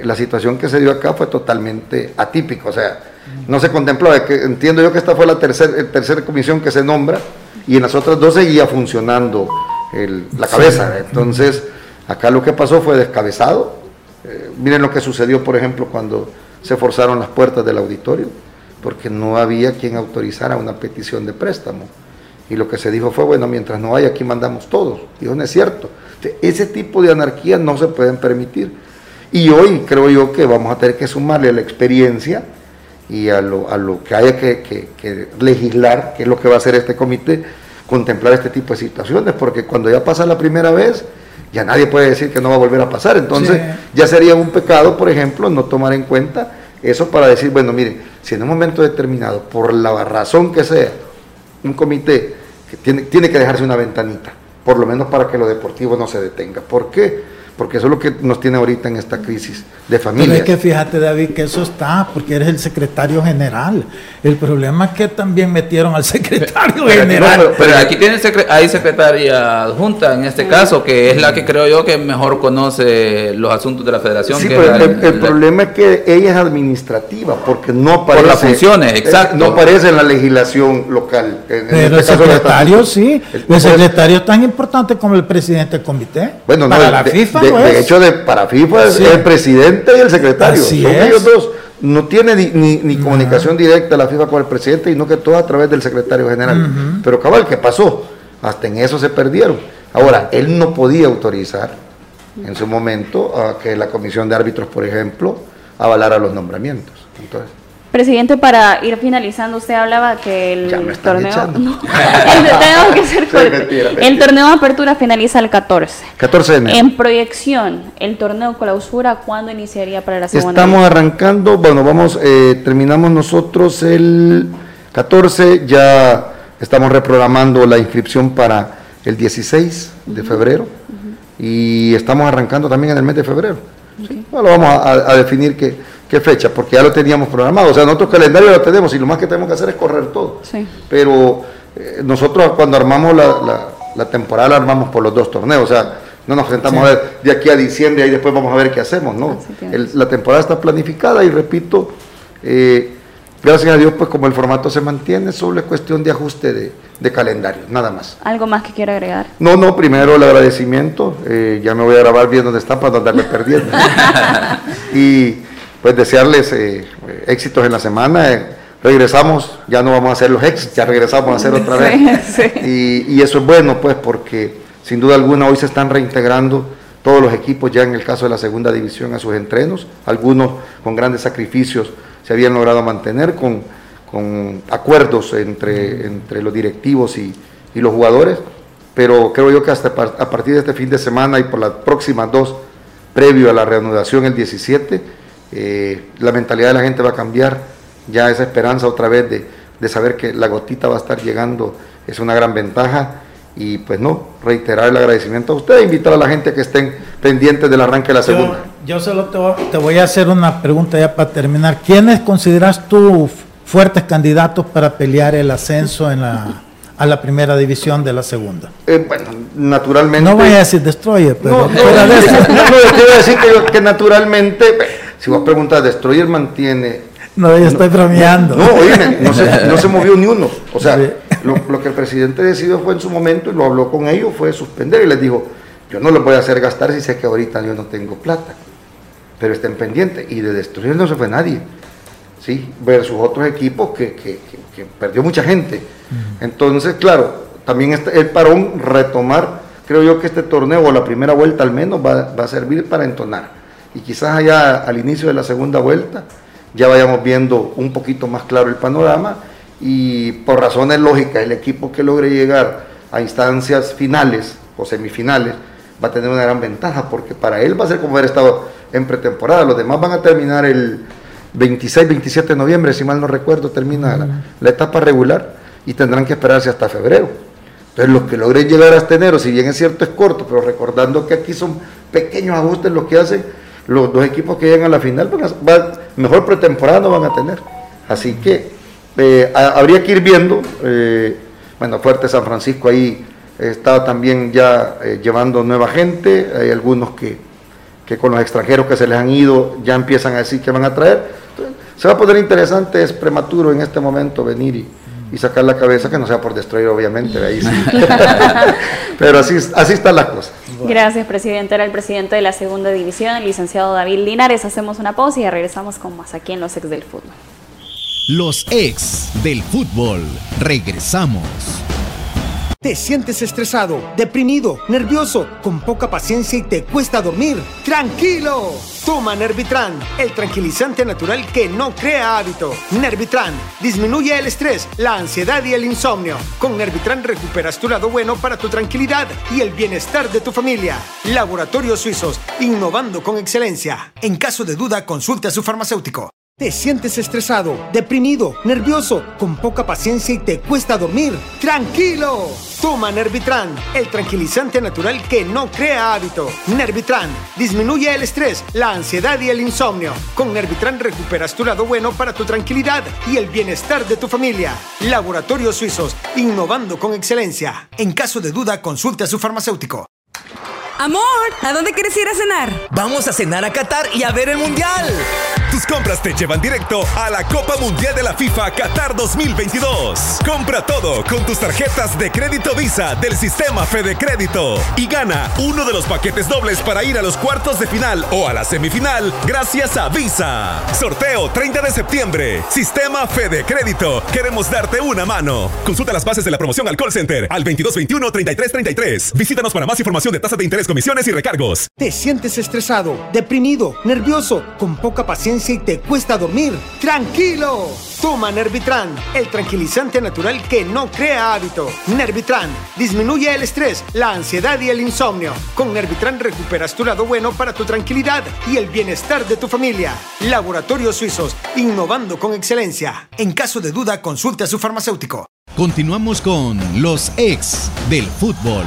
[SPEAKER 5] la situación que se dio acá fue totalmente atípica, o sea, no se contempló, que, entiendo yo que esta fue la tercera tercera comisión que se nombra y en las otras dos seguía funcionando la cabeza, entonces acá lo que pasó fue descabezado, eh, miren lo que sucedió por ejemplo cuando se forzaron las puertas del auditorio, porque no había quien autorizara una petición de préstamo. Y lo que se dijo fue, bueno, mientras no haya, aquí mandamos todos. Y eso no es cierto. Ese tipo de anarquía no se pueden permitir. Y hoy creo yo que vamos a tener que sumarle a la experiencia y a lo, a lo que haya que, legislar, que es lo que va a hacer este comité, contemplar este tipo de situaciones, porque cuando ya pasa la primera vez, ya nadie puede decir que no va a volver a pasar. Entonces, ya sería un pecado, por ejemplo, no tomar en cuenta eso para decir, bueno, mire, si en un momento determinado, por la razón que sea, un comité que tiene, tiene que dejarse una ventanita, por lo menos para que lo deportivo no se detenga. ¿Por qué? Porque eso es lo que nos tiene ahorita en esta crisis de familia. Pero
[SPEAKER 3] es que fíjate, David, que eso está, porque eres el secretario general. El problema es que también metieron al secretario general.
[SPEAKER 4] pero, aquí tiene hay secretaria adjunta en este caso, que es la que creo yo que mejor conoce los asuntos de la federación.
[SPEAKER 5] Sí, pero el, problema es que ella es administrativa, porque no aparece.
[SPEAKER 4] Por las funciones, exacto.
[SPEAKER 5] No aparece en la legislación local.
[SPEAKER 3] pero este el secretario sí. El, secretario es tan importante como el presidente del comité.
[SPEAKER 5] Bueno, no, la FIFA de, hecho, de, para FIFA es el presidente y el secretario. Son ellos dos. No tiene ni, comunicación directa la FIFA con el presidente, y no que todo a través del secretario general. Pero cabal, ¿qué pasó? Hasta en eso se perdieron. Ahora, él no podía autorizar en su momento a que la comisión de árbitros, por ejemplo, avalara los nombramientos. Entonces,
[SPEAKER 2] Presidente, para ir finalizando, usted hablaba que el torneo. el, torneo de apertura finaliza el 14.
[SPEAKER 5] 14 de enero.
[SPEAKER 2] En proyección, el torneo clausura, ¿cuándo iniciaría para la segunda?
[SPEAKER 5] Estamos arrancando, bueno, vamos, eh, terminamos nosotros el 14, ya estamos reprogramando la inscripción para el 16 de febrero y estamos arrancando también en el mes de febrero. Bueno, vamos a definir que qué fecha, porque ya lo teníamos programado. O sea, nosotros calendario lo tenemos y lo más que tenemos que hacer es correr todo. Pero eh, nosotros cuando armamos la, la, temporada la armamos por los dos torneos. O sea, no nos sentamos a ver de aquí a diciembre y después vamos a ver qué hacemos. No, la temporada está planificada y repito, eh, gracias a Dios, pues como el formato se mantiene, solo es cuestión de ajuste de, de calendario, nada más.
[SPEAKER 2] ¿Algo más que quiera agregar?
[SPEAKER 5] No, no, primero el agradecimiento, eh, ya me voy a grabar bien donde está para no andarme perdiendo. y pues desearles eh, éxitos en la semana. Eh, regresamos, ya no vamos a hacer los ex, ya regresamos a hacer otra vez. Y, eso es bueno, pues, porque sin duda alguna hoy se están reintegrando todos los equipos ya en el caso de la segunda división a sus entrenos, algunos con grandes sacrificios se habían logrado mantener con, con acuerdos entre, entre los directivos y, y, los jugadores, pero creo yo que hasta a partir de este fin de semana y por las próximas dos, previo a la reanudación el 17, eh, la mentalidad de la gente va a cambiar, ya esa esperanza otra vez de, saber que la gotita va a estar llegando es una gran ventaja y pues no, reiterar el agradecimiento a usted e invitar a la gente que estén pendientes del arranque de la segunda.
[SPEAKER 3] Yo, solo te voy, a hacer una pregunta ya para terminar. ¿Quiénes consideras tú fuertes candidatos para pelear el ascenso en la, a la primera división de la segunda.
[SPEAKER 5] Eh, bueno, naturalmente.
[SPEAKER 3] No voy a decir Destroyer, pero.
[SPEAKER 5] No, no, no, no, a decir que, que naturalmente, si vos preguntas, Destroyer mantiene
[SPEAKER 3] no, yo estoy bromeando.
[SPEAKER 5] No, oíme, no se, no se movió ni uno. O sea, lo, lo, que el presidente decidió fue en su momento, y lo habló con ellos, fue suspender y les dijo, yo no les voy a hacer gastar si sé que ahorita yo no tengo plata. Pero estén pendientes. Y de destruir no se fue nadie. ¿sí? Versus otros equipos que, que, que, perdió mucha gente. Entonces, claro, también este, el parón retomar, creo yo que este torneo, o la primera vuelta al menos, va, va a servir para entonar. Y quizás allá al inicio de la segunda vuelta ya vayamos viendo un poquito más claro el panorama y por razones lógicas el equipo que logre llegar a instancias finales o semifinales va a tener una gran ventaja porque para él va a ser como haber estado en pretemporada, los demás van a terminar el 26, 27 de noviembre, si mal no recuerdo, termina la, etapa regular y tendrán que esperarse hasta febrero. Entonces los que logren llegar hasta enero, si bien es cierto es corto, pero recordando que aquí son pequeños ajustes los que hacen, los dos equipos que llegan a la final, mejor pretemporada no van a tener. Así que eh, habría que ir viendo, eh, bueno, Fuerte San Francisco ahí está también ya eh, llevando nueva gente, hay algunos que, que, con los extranjeros que se les han ido ya empiezan a decir que van a traer. se va a poner interesante, es prematuro en este momento venir y, y sacar la cabeza, que no sea por destruir, obviamente, ahí sí. Pero así, así están las cosas.
[SPEAKER 2] Gracias, presidente. Era el presidente de la segunda división, el licenciado David Linares. Hacemos una pausa y regresamos con más aquí en Los Ex del Fútbol.
[SPEAKER 1] Los Ex del Fútbol. Regresamos.
[SPEAKER 6] ¿Te sientes estresado, deprimido, nervioso, con poca paciencia y te cuesta dormir? ¡Tranquilo! Toma Nervitran, el tranquilizante natural que no crea hábito. Nervitran disminuye el estrés, la ansiedad y el insomnio. Con Nervitran recuperas tu lado bueno para tu tranquilidad y el bienestar de tu familia. Laboratorios Suizos, innovando con excelencia. En caso de duda, consulte a su farmacéutico. ¿Te sientes estresado, deprimido, nervioso, con poca paciencia y te cuesta dormir? ¡Tranquilo! Toma Nervitran, el tranquilizante natural que no crea hábito. Nervitran disminuye el estrés, la ansiedad y el insomnio. Con Nervitran recuperas tu lado bueno para tu tranquilidad y el bienestar de tu familia. Laboratorios Suizos, innovando con excelencia. En caso de duda, consulte a su farmacéutico.
[SPEAKER 7] Amor, ¿a dónde quieres ir a cenar?
[SPEAKER 8] Vamos a cenar a Qatar y a ver el Mundial.
[SPEAKER 9] Tus compras te llevan directo a la Copa Mundial de la FIFA Qatar 2022. Compra todo con tus tarjetas de crédito Visa del sistema Fede Crédito y gana uno de los paquetes dobles para ir a los cuartos de final o a la semifinal gracias a Visa. Sorteo 30 de septiembre. Sistema Fede Crédito. Queremos darte una mano. Consulta las bases de la promoción al call center al 2221-3333. Visítanos para más información de tasa de interés, comisiones y recargos.
[SPEAKER 6] ¿Te sientes estresado, deprimido, nervioso, con poca paciencia? Y te cuesta dormir, tranquilo. Toma Nervitran, el tranquilizante natural que no crea hábito. Nervitran disminuye el estrés, la ansiedad y el insomnio. Con Nervitran recuperas tu lado bueno para tu tranquilidad y el bienestar de tu familia. Laboratorios Suizos, innovando con excelencia. En caso de duda, consulte a su farmacéutico.
[SPEAKER 1] Continuamos con los ex del fútbol.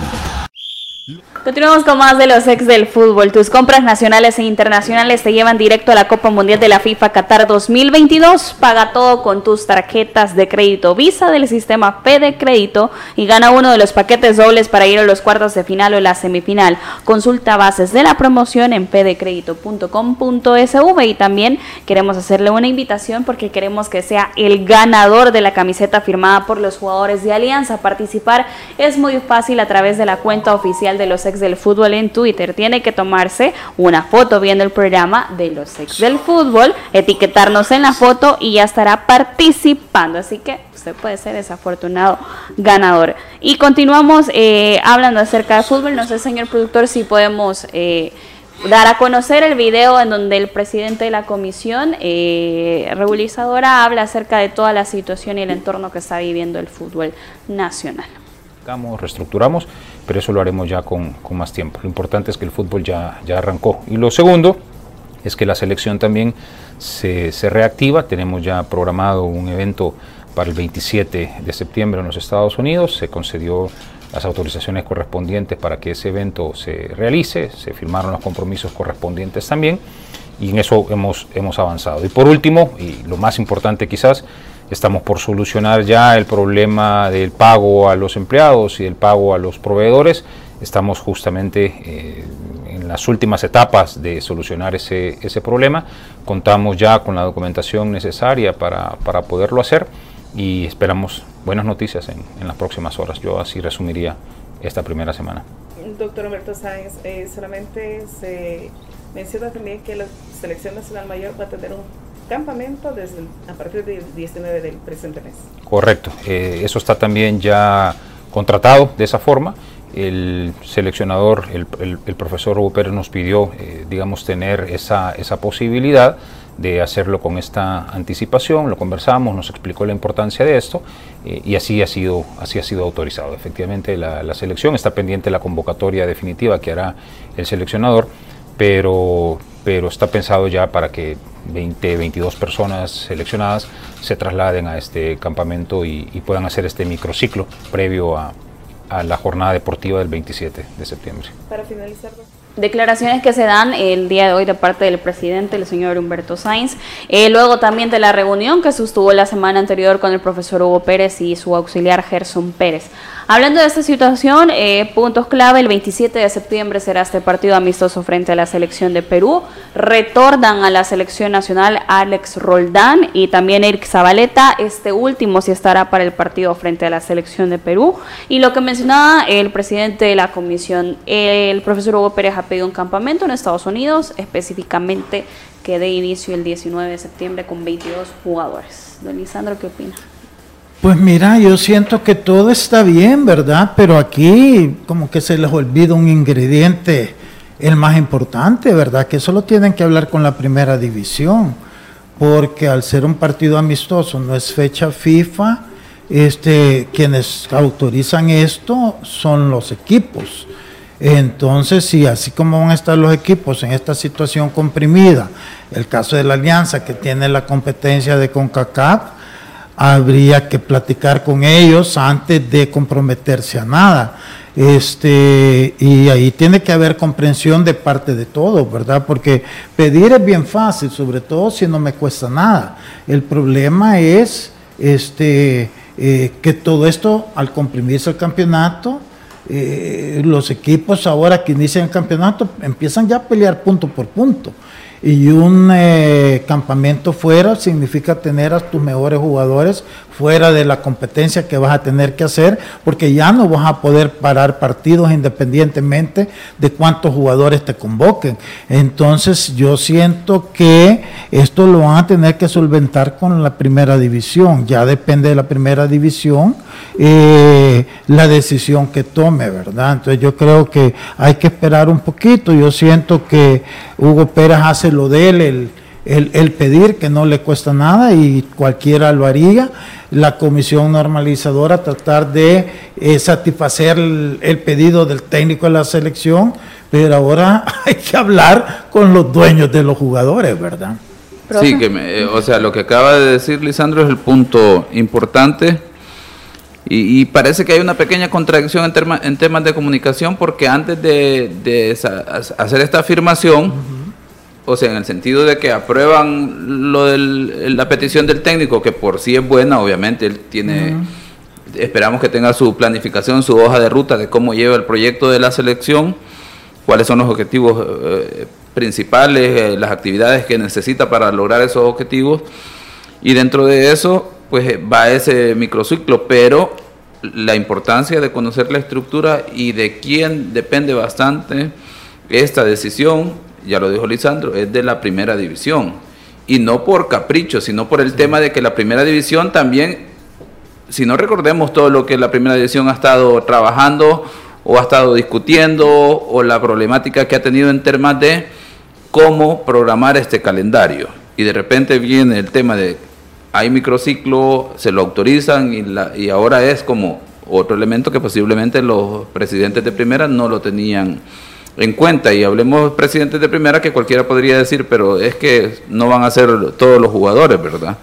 [SPEAKER 2] Continuamos con más de los ex del fútbol. Tus compras nacionales e internacionales te llevan directo a la Copa Mundial de la FIFA Qatar 2022. Paga todo con tus tarjetas de crédito Visa del sistema Fede Crédito y gana uno de los paquetes dobles para ir a los cuartos de final o la semifinal. Consulta bases de la promoción en fedecredito.com.sv y también queremos hacerle una invitación porque queremos que sea el ganador de la camiseta firmada por los jugadores de Alianza. Participar es muy fácil a través de la cuenta oficial de los ex del fútbol en Twitter. Tiene que tomarse una foto viendo el programa de los ex del fútbol, etiquetarnos en la foto y ya estará participando. Así que usted puede ser ese afortunado ganador. Y continuamos eh, hablando acerca de fútbol. No sé, señor productor, si podemos... Eh, dar a conocer el video en donde el presidente de la comisión eh, regulizadora habla acerca de toda la situación y el entorno que está viviendo el fútbol nacional.
[SPEAKER 10] Reestructuramos pero eso lo haremos ya con, con, más tiempo. Lo importante es que el fútbol ya, ya arrancó. Y lo segundo es que la selección también se, se reactiva. Tenemos ya programado un evento para el 27 de septiembre en los Estados Unidos. Se concedió las autorizaciones correspondientes para que ese evento se realice. Se firmaron los compromisos correspondientes también. Y en eso hemos, hemos avanzado. Y por último, y lo más importante quizás, Estamos por solucionar ya el problema del pago a los empleados y del pago a los proveedores. Estamos justamente eh, en las últimas etapas de solucionar ese, ese, problema. Contamos ya con la documentación necesaria para, para poderlo hacer y esperamos buenas noticias en, en, las próximas horas. Yo así resumiría esta primera semana.
[SPEAKER 11] Doctor Humberto Sáenz, eh, solamente se menciona también que la Selección Nacional Mayor va a tener un campamento desde a partir del 19 del presente mes.
[SPEAKER 10] Correcto, eh, eso está también ya contratado de esa forma. El seleccionador, el, el, profesor Hugo Pérez nos pidió, eh, digamos, tener esa, esa posibilidad de hacerlo con esta anticipación, lo conversamos, nos explicó la importancia de esto eh, y así ha, sido, así ha sido autorizado. Efectivamente, la, la, selección está pendiente la convocatoria definitiva que hará el seleccionador, pero, pero está pensado ya para que 20, 22 personas seleccionadas se trasladen a este campamento y, y puedan hacer este microciclo previo a, a la jornada deportiva del 27 de septiembre.
[SPEAKER 11] Para finalizar,
[SPEAKER 2] declaraciones que se dan el día de hoy de parte del presidente, el señor Humberto Sainz, eh, luego también de la reunión que sostuvo la semana anterior con el profesor Hugo Pérez y su auxiliar Gerson Pérez. Hablando de esta situación, eh, puntos clave, el 27 de septiembre será este partido amistoso frente a la selección de Perú. Retornan a la selección nacional Alex Roldán y también Eric Zabaleta. Este último sí estará para el partido frente a la selección de Perú. Y lo que mencionaba el presidente de la comisión, el profesor Hugo Pérez ha pedido un campamento en Estados Unidos, específicamente que dé inicio el 19 de septiembre con 22 jugadores. Don Lisandro, ¿qué opina?
[SPEAKER 3] Pues mira, yo siento que todo está bien, ¿verdad? Pero aquí como que se les olvida un ingrediente, el más importante, ¿verdad? Que eso lo tienen que hablar con la primera división, porque al ser un partido amistoso, no es fecha FIFA, este, quienes autorizan esto son los equipos. Entonces, sí, así como van a estar los equipos en esta situación comprimida, el caso de la alianza que tiene la competencia de CONCACAF, habría que platicar con ellos antes de comprometerse a nada. Este, y ahí tiene que haber comprensión de parte de todos, ¿verdad? Porque pedir es bien fácil, sobre todo si no me cuesta nada. El problema es este, eh, que todo esto, al comprimirse el campeonato, eh, los equipos ahora que inician el campeonato empiezan ya a pelear punto por punto. Y un eh, campamento fuera significa tener a tus mejores jugadores fuera de la competencia que vas a tener que hacer, porque ya no vas a poder parar partidos independientemente de cuántos jugadores te convoquen. Entonces yo siento que esto lo van a tener que solventar con la primera división. Ya depende de la primera división eh, la decisión que tome, ¿verdad? Entonces yo creo que hay que esperar un poquito. Yo siento que Hugo Pérez hace lo de él, el, el, el, pedir que no le cuesta nada y cualquiera lo haría. La comisión normalizadora tratar de eh, satisfacer el, el, pedido del técnico de la selección, pero ahora hay que hablar con los dueños de los jugadores, ¿verdad?
[SPEAKER 4] Sí, que me, o sea, lo que acaba de decir Lisandro es el punto importante. Y, y, parece que hay una pequeña contradicción en, terma, en temas de comunicación porque antes de, de esa, hacer esta afirmación, uh -huh o sea, en el sentido de que aprueban lo de la petición del técnico, que por sí es buena, obviamente, él tiene, uh -huh. esperamos que tenga su planificación, su hoja de ruta de cómo lleva el proyecto de la selección, cuáles son los objetivos eh, principales, eh, las actividades que necesita para lograr esos objetivos, y dentro de eso, pues va ese microciclo, pero la importancia de conocer la estructura y de quién depende bastante esta decisión ya lo dijo Lisandro, es de la primera división. Y no por capricho, sino por el sí. tema de que la primera división también, si no recordemos todo lo que la primera división ha estado trabajando o ha estado discutiendo o la problemática que ha tenido en temas de cómo programar este calendario. Y de repente viene el tema de hay microciclo, se lo autorizan y, la, y ahora es como otro elemento que posiblemente los presidentes de primera no lo tenían en cuenta y hablemos presidentes de primera que cualquiera podría decir, pero es que no van a ser todos los jugadores, ¿verdad?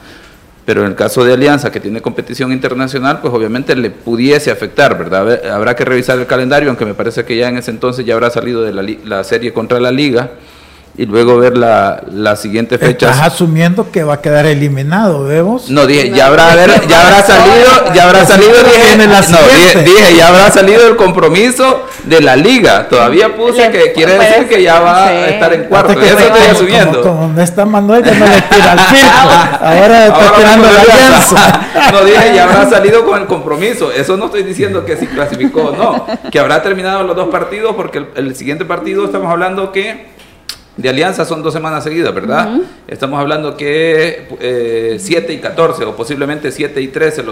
[SPEAKER 4] Pero en el caso de Alianza, que tiene competición internacional, pues obviamente le pudiese afectar, ¿verdad? Habrá que revisar el calendario, aunque me parece que ya en ese entonces ya habrá salido de la, la serie contra la Liga y luego ver la, la siguiente fecha.
[SPEAKER 3] Estás asumiendo que va a quedar eliminado, ¿vemos?
[SPEAKER 4] No, dije, ya habrá, ya habrá salido, ya habrá salido, dije, no, dije, dije, ya habrá salido el compromiso de la liga. Todavía puse que quiere decir que ya va a estar en cuarto. Eso estoy asumiendo.
[SPEAKER 3] Como, no está Manuel, ya no le tira al circo. Ahora está tirando la alianza.
[SPEAKER 4] No, dije, ya habrá salido con el compromiso. Eso no estoy diciendo que si clasificó o no. Que habrá terminado los dos partidos porque el, el siguiente partido estamos hablando que de alianza son dos semanas seguidas, ¿verdad? Estamos hablando que 7 eh, y 14 o posiblemente 7 y 13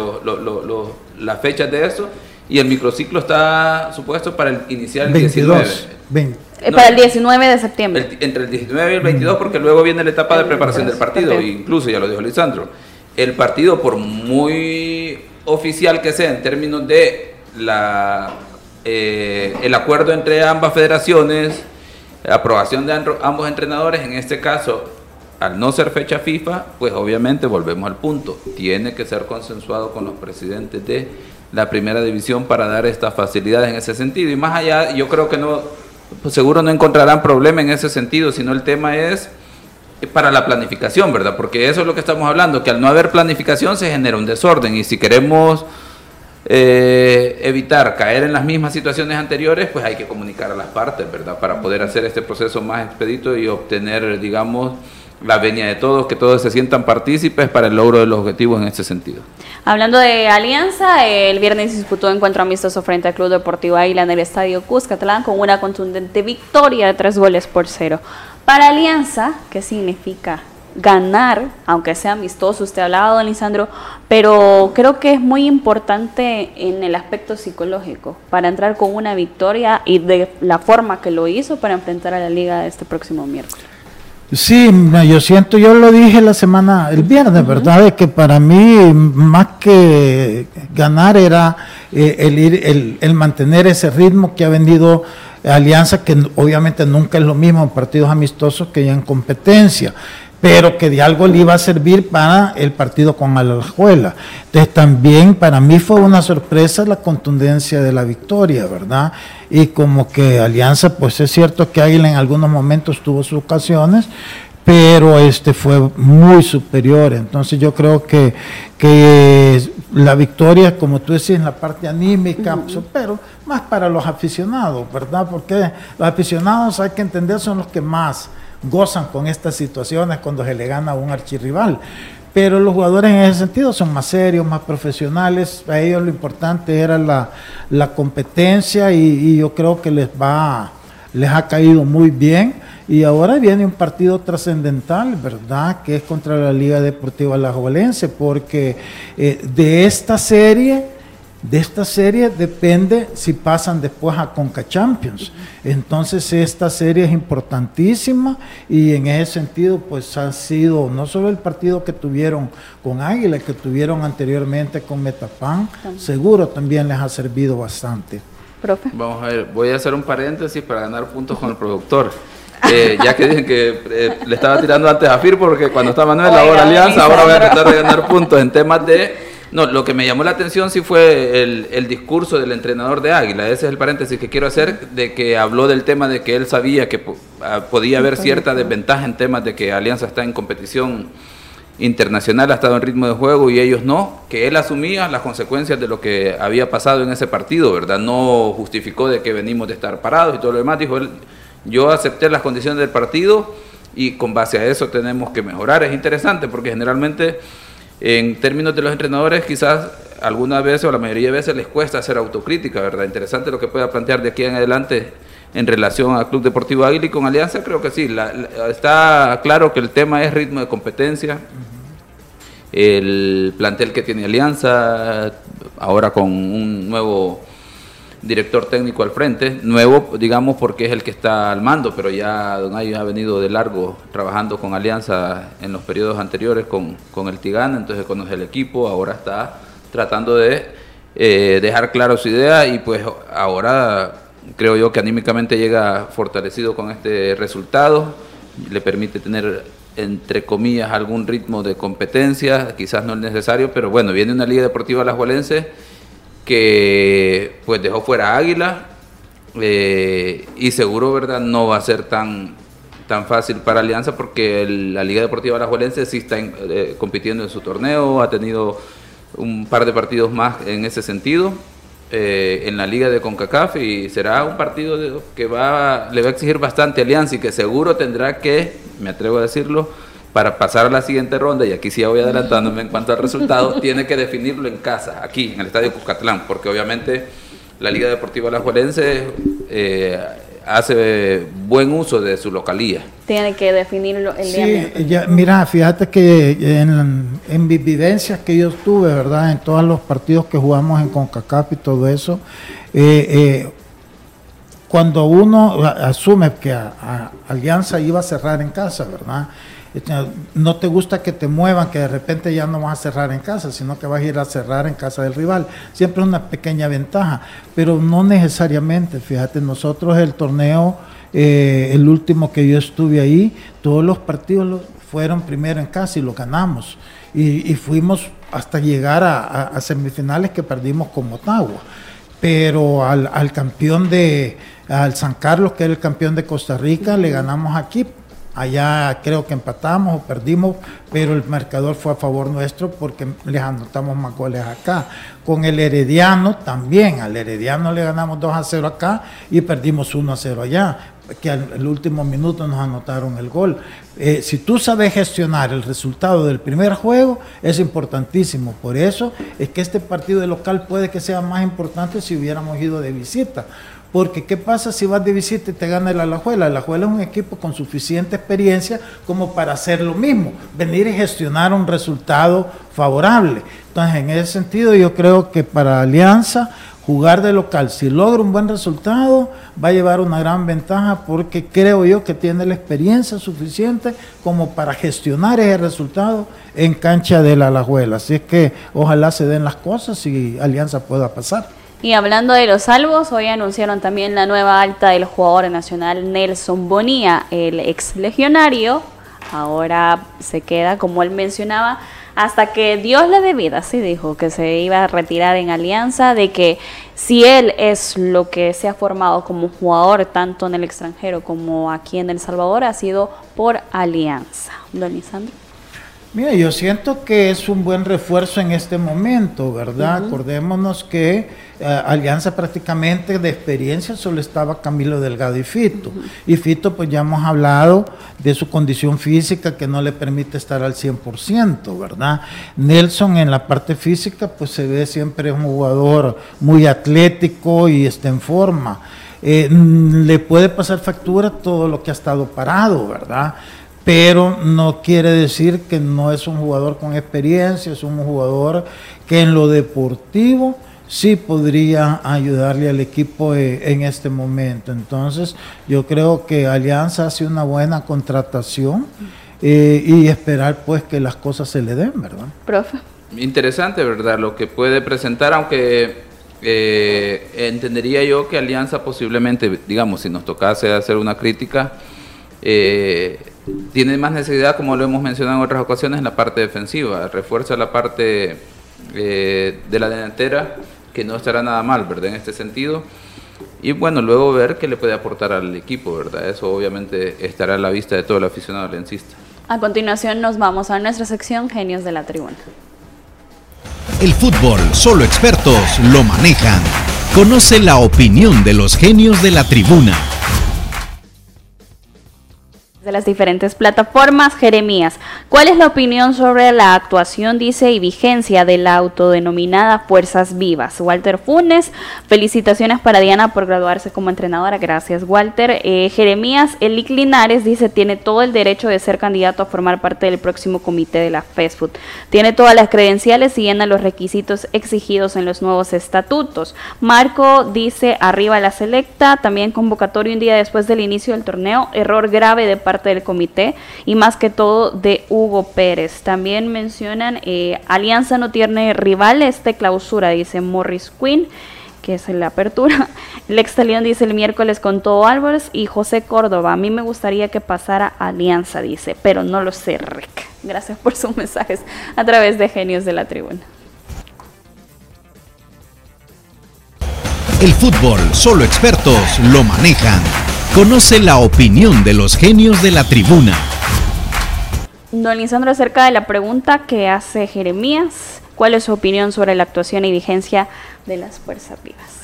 [SPEAKER 4] las fechas de eso y el microciclo está supuesto para el, iniciar el 19.
[SPEAKER 2] Eh, para el 19 de septiembre.
[SPEAKER 4] entre el 19 y el 22 porque luego viene la etapa de preparación del partido, incluso ya lo dijo Lisandro. El partido por muy oficial que sea en términos de la eh, el acuerdo entre ambas federaciones aprobación de ambos entrenadores, en este caso, al no ser fecha FIFA, pues obviamente volvemos al punto, tiene que ser consensuado con los presidentes de la primera división para dar estas facilidades en ese sentido. Y más allá, yo creo que no, pues seguro no encontrarán problema en ese sentido, sino el tema es para la planificación, ¿verdad? Porque eso es lo que estamos hablando, que al no haber planificación se genera un desorden y si queremos eh, evitar caer en las mismas situaciones anteriores, pues hay que comunicar a las partes, ¿verdad? Para poder hacer este proceso más expedito y obtener, digamos, la venia de todos, que todos se sientan partícipes para el logro de los objetivos en este sentido.
[SPEAKER 2] Hablando de alianza, el viernes disputó encuentro amistoso frente al Club Deportivo Águila en el Estadio Cuscatlán con una contundente victoria de tres goles por cero. Para Alianza, ¿qué significa ganar, aunque sea amistoso, usted ha hablado, don Lisandro, pero creo que es muy importante en el aspecto psicológico para entrar con una victoria y de la forma que lo hizo para enfrentar a la liga este próximo miércoles.
[SPEAKER 3] Sí, yo siento, yo lo dije la semana, el viernes, ¿verdad? De que para mí más que ganar era eh, el, ir, el, el mantener ese ritmo que ha venido Alianza, que obviamente nunca es lo mismo en partidos amistosos que ya en competencia pero que de algo le iba a servir para el partido con Alajuela. Entonces también para mí fue una sorpresa la contundencia de la victoria, ¿verdad? Y como que Alianza, pues es cierto que Águila en algunos momentos tuvo sus ocasiones, pero este fue muy superior. Entonces yo creo que, que la victoria, como tú decís, en la parte anímica, pero más para los aficionados, ¿verdad? Porque los aficionados hay que entender son los que más gozan con estas situaciones cuando se le gana a un archirrival. Pero los jugadores en ese sentido son más serios, más profesionales. A ellos lo importante era la, competencia y, yo creo que les va, les ha caído muy bien. Y ahora viene un partido trascendental, ¿verdad? Que es contra la Liga Deportiva Alajuelense, porque eh, de esta serie de esta serie depende si pasan después a Conca Champions. Entonces esta serie es importantísima y en ese sentido pues ha sido no solo el partido que tuvieron con Águila, que tuvieron anteriormente con Metapan, seguro también les ha servido bastante.
[SPEAKER 2] Profe.
[SPEAKER 4] Vamos a ver, voy a hacer un paréntesis para ganar puntos con el productor. Eh, ya que dicen que eh, le estaba tirando antes a FIR porque cuando estaba Manuel ahora Alianza, ahora voy a tratar de ganar puntos en temas de no, lo que me llamó la atención sí fue el, discurso del entrenador de Águila. Ese es el paréntesis que quiero hacer, de que habló del tema de que él sabía que ah, podía haber cierta desventaja en temas de que Alianza está en competición internacional, ha estado en ritmo de juego y ellos no, que él asumía las consecuencias de lo que había pasado en ese partido, ¿verdad? No justificó de que venimos de estar parados y todo lo demás, dijo él, yo acepté las condiciones del partido y con base a eso tenemos que mejorar. Es interesante porque generalmente en términos de los entrenadores, quizás algunas veces o la mayoría de veces les cuesta hacer autocrítica, ¿verdad? Interesante lo que pueda plantear de aquí en adelante en relación al Club Deportivo Águila y con Alianza, creo que sí. está claro que el tema es ritmo de competencia. El plantel que tiene Alianza, ahora con un nuevo director técnico al frente, nuevo, digamos, porque es el que está al mando, pero ya Don Ayo ha venido de largo trabajando con Alianza en los periodos anteriores con, con el Tigana, entonces conoce el equipo, ahora está tratando de eh, dejar claro su idea y pues ahora creo yo que anímicamente llega fortalecido con este resultado, le permite tener entre comillas algún ritmo de competencia, quizás no es necesario, pero bueno, viene una Liga Deportiva Alajuelense que pues dejó fuera Águila eh, y seguro, ¿verdad? No va a ser tan tan fácil para Alianza porque la Liga Deportiva Alajuelense sí está eh, compitiendo en su torneo, ha tenido un par de partidos más en ese sentido eh, en la Liga de CONCACAF y será un partido que va, le va a exigir bastante Alianza y que seguro tendrá que, me atrevo a decirlo, para pasar a la siguiente ronda, y aquí sí voy adelantándome en cuanto al resultado, tiene que definirlo en casa, aquí, en el Estadio Cuscatlán, porque obviamente la Liga Deportiva Alajuelense eh, hace buen uso de su localía.
[SPEAKER 2] Tiene que definirlo el
[SPEAKER 3] sí, ya, mira, fíjate que en, en mis vivencias que yo tuve, ¿verdad? En todos los partidos que jugamos en CONCACAF y todo eso, eh, eh, cuando uno asume que Alianza iba a cerrar en casa, ¿verdad? Este, no te gusta que te muevan, que de repente ya no vas a cerrar en casa, sino que vas a ir a cerrar en casa del rival. Siempre es una pequeña ventaja, pero no necesariamente. Fíjate, nosotros el torneo, eh, el último que yo estuve ahí, todos los partidos fueron primero en casa y lo ganamos. Y, fuimos hasta llegar a, semifinales que perdimos con Motagua. Pero al, al campeón de, al San Carlos, que era el campeón de Costa Rica, le ganamos aquí Allá creo que empatamos o perdimos, pero el marcador fue a favor nuestro porque les anotamos más goles acá. Con el Herediano también, al Herediano le ganamos 2 a 0 acá y perdimos 1 a 0 allá, que al último minuto nos anotaron el gol. Eh, si tú sabes gestionar el resultado del primer juego, es importantísimo. Por eso es que este partido de local puede que sea más importante si hubiéramos ido de visita porque ¿qué pasa si vas de visita y te gana el Alajuela? El Alajuela es un equipo con suficiente experiencia como para hacer lo mismo, venir y gestionar un resultado favorable. Entonces, en ese sentido, yo creo que para Alianza, jugar de local, si logra un buen resultado, va a llevar una gran ventaja porque creo yo que tiene la experiencia suficiente como para gestionar ese resultado en cancha del Alajuela. Así es que ojalá se den las cosas y Alianza pueda pasar.
[SPEAKER 2] Y hablando de los salvos, hoy anunciaron también la nueva alta del jugador nacional Nelson Bonía, el ex legionario. Ahora se queda, como él mencionaba, hasta que Dios le dé vida, sí dijo que se iba a retirar en alianza, de que si él es lo que se ha formado como jugador, tanto en el extranjero como aquí en El Salvador, ha sido por alianza. Don Lisandro.
[SPEAKER 3] Mira, yo siento que es un buen refuerzo en este momento, ¿verdad? Acordémonos que Alianza prácticamente de experiencia solo estaba Camilo Delgado y Fito. Y Fito, pues ya hemos hablado de su condición física que no le permite estar al 100%, ¿verdad? Nelson en la parte física, pues se ve siempre un jugador muy atlético y está en forma. Eh, le puede pasar factura todo lo que ha estado parado, ¿verdad? pero no quiere decir que no es un jugador con experiencia, es un jugador que en lo deportivo sí podría ayudarle al equipo eh, en este momento. Entonces, yo creo que Alianza hace una buena contratación eh, y esperar pues que las cosas se le den, ¿verdad?
[SPEAKER 2] Profe.
[SPEAKER 4] Interesante, ¿verdad? Lo que puede presentar, aunque eh, entendería yo que Alianza posiblemente, digamos, si nos tocase hacer una crítica, eh, tiene más necesidad, como lo hemos mencionado en otras ocasiones, en la parte defensiva. Refuerza la parte eh, de la delantera, que no estará nada mal, ¿verdad? En este sentido. Y bueno, luego ver qué le puede aportar al equipo, ¿verdad? Eso obviamente estará a la vista de todo el aficionado lencista.
[SPEAKER 2] A continuación nos vamos a nuestra sección Genios de la Tribuna.
[SPEAKER 1] El fútbol, solo expertos lo manejan. Conoce la opinión de los genios de la tribuna
[SPEAKER 2] de las diferentes plataformas. Jeremías, ¿cuál es la opinión sobre la actuación, dice, y vigencia de la autodenominada Fuerzas Vivas? Walter Funes, felicitaciones para Diana por graduarse como entrenadora. Gracias, Walter. Eh, Jeremías, Elic Linares dice, tiene todo el derecho de ser candidato a formar parte del próximo comité de la FESFUT. Tiene todas las credenciales y llena los requisitos exigidos en los nuevos estatutos. Marco dice, arriba la selecta, también convocatorio un día después del inicio del torneo, error grave de parte parte del comité y más que todo de Hugo Pérez. También mencionan eh, Alianza no tiene rivales de clausura, dice Morris Quinn que es la apertura. Lex Talión dice el miércoles con todo Álvarez y José Córdoba. A mí me gustaría que pasara Alianza, dice, pero no lo sé, Rick. Gracias por sus mensajes a través de Genios de la Tribuna.
[SPEAKER 1] El fútbol, solo expertos lo manejan. Conoce la opinión de los genios de la tribuna.
[SPEAKER 2] Don Lisandro, acerca de la pregunta que hace Jeremías, ¿cuál es su opinión sobre la actuación y vigencia de las fuerzas vivas?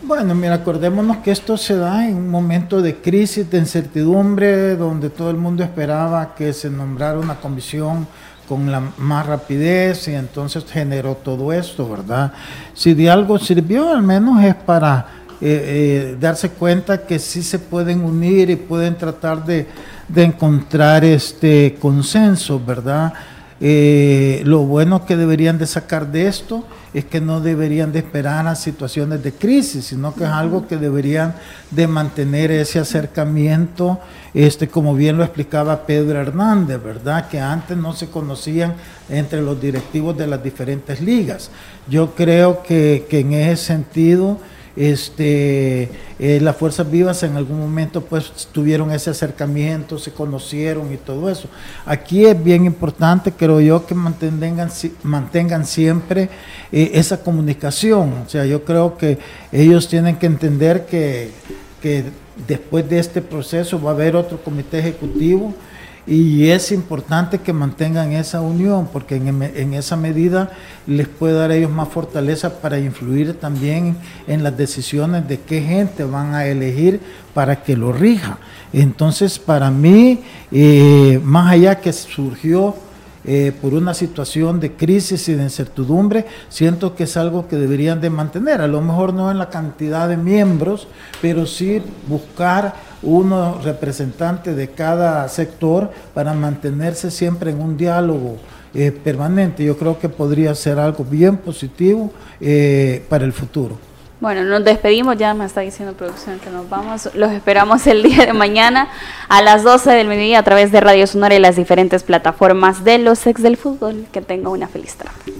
[SPEAKER 3] Bueno, mira, acordémonos que esto se da en un momento de crisis, de incertidumbre, donde todo el mundo esperaba que se nombrara una comisión con la más rapidez y entonces generó todo esto, ¿verdad? Si de algo sirvió, al menos es para eh, eh, darse cuenta que sí se pueden unir y pueden tratar de, de encontrar este consenso, ¿verdad? Eh, lo bueno que deberían de sacar de esto es que no deberían de esperar a situaciones de crisis, sino que es algo que deberían de mantener ese acercamiento, este, como bien lo explicaba Pedro Hernández, ¿verdad? Que antes no se conocían entre los directivos de las diferentes ligas. Yo creo que, que en ese sentido este, eh, las fuerzas vivas en algún momento pues tuvieron ese acercamiento, se conocieron y todo eso. Aquí es bien importante, creo yo, que mantengan, siempre eh, esa comunicación. O sea, yo creo que ellos tienen que entender que, que después de este proceso va a haber otro comité ejecutivo y es importante que mantengan esa unión porque en, esa medida les puede dar a ellos más fortaleza para influir también en las decisiones de qué gente van a elegir para que lo rija. Entonces, para mí, eh, más allá que surgió eh, por una situación de crisis y de incertidumbre, siento que es algo que deberían de mantener, a lo mejor no en la cantidad de miembros, pero sí buscar uno representante de cada sector para mantenerse siempre en un diálogo eh, permanente. Yo creo que podría ser algo bien positivo eh, para el futuro.
[SPEAKER 2] Bueno, nos despedimos, ya me está diciendo producción que nos vamos. Los esperamos el día de mañana a las 12 del mediodía a través de Radio Sonora y las diferentes plataformas de los ex del fútbol. Que tenga una feliz tarde.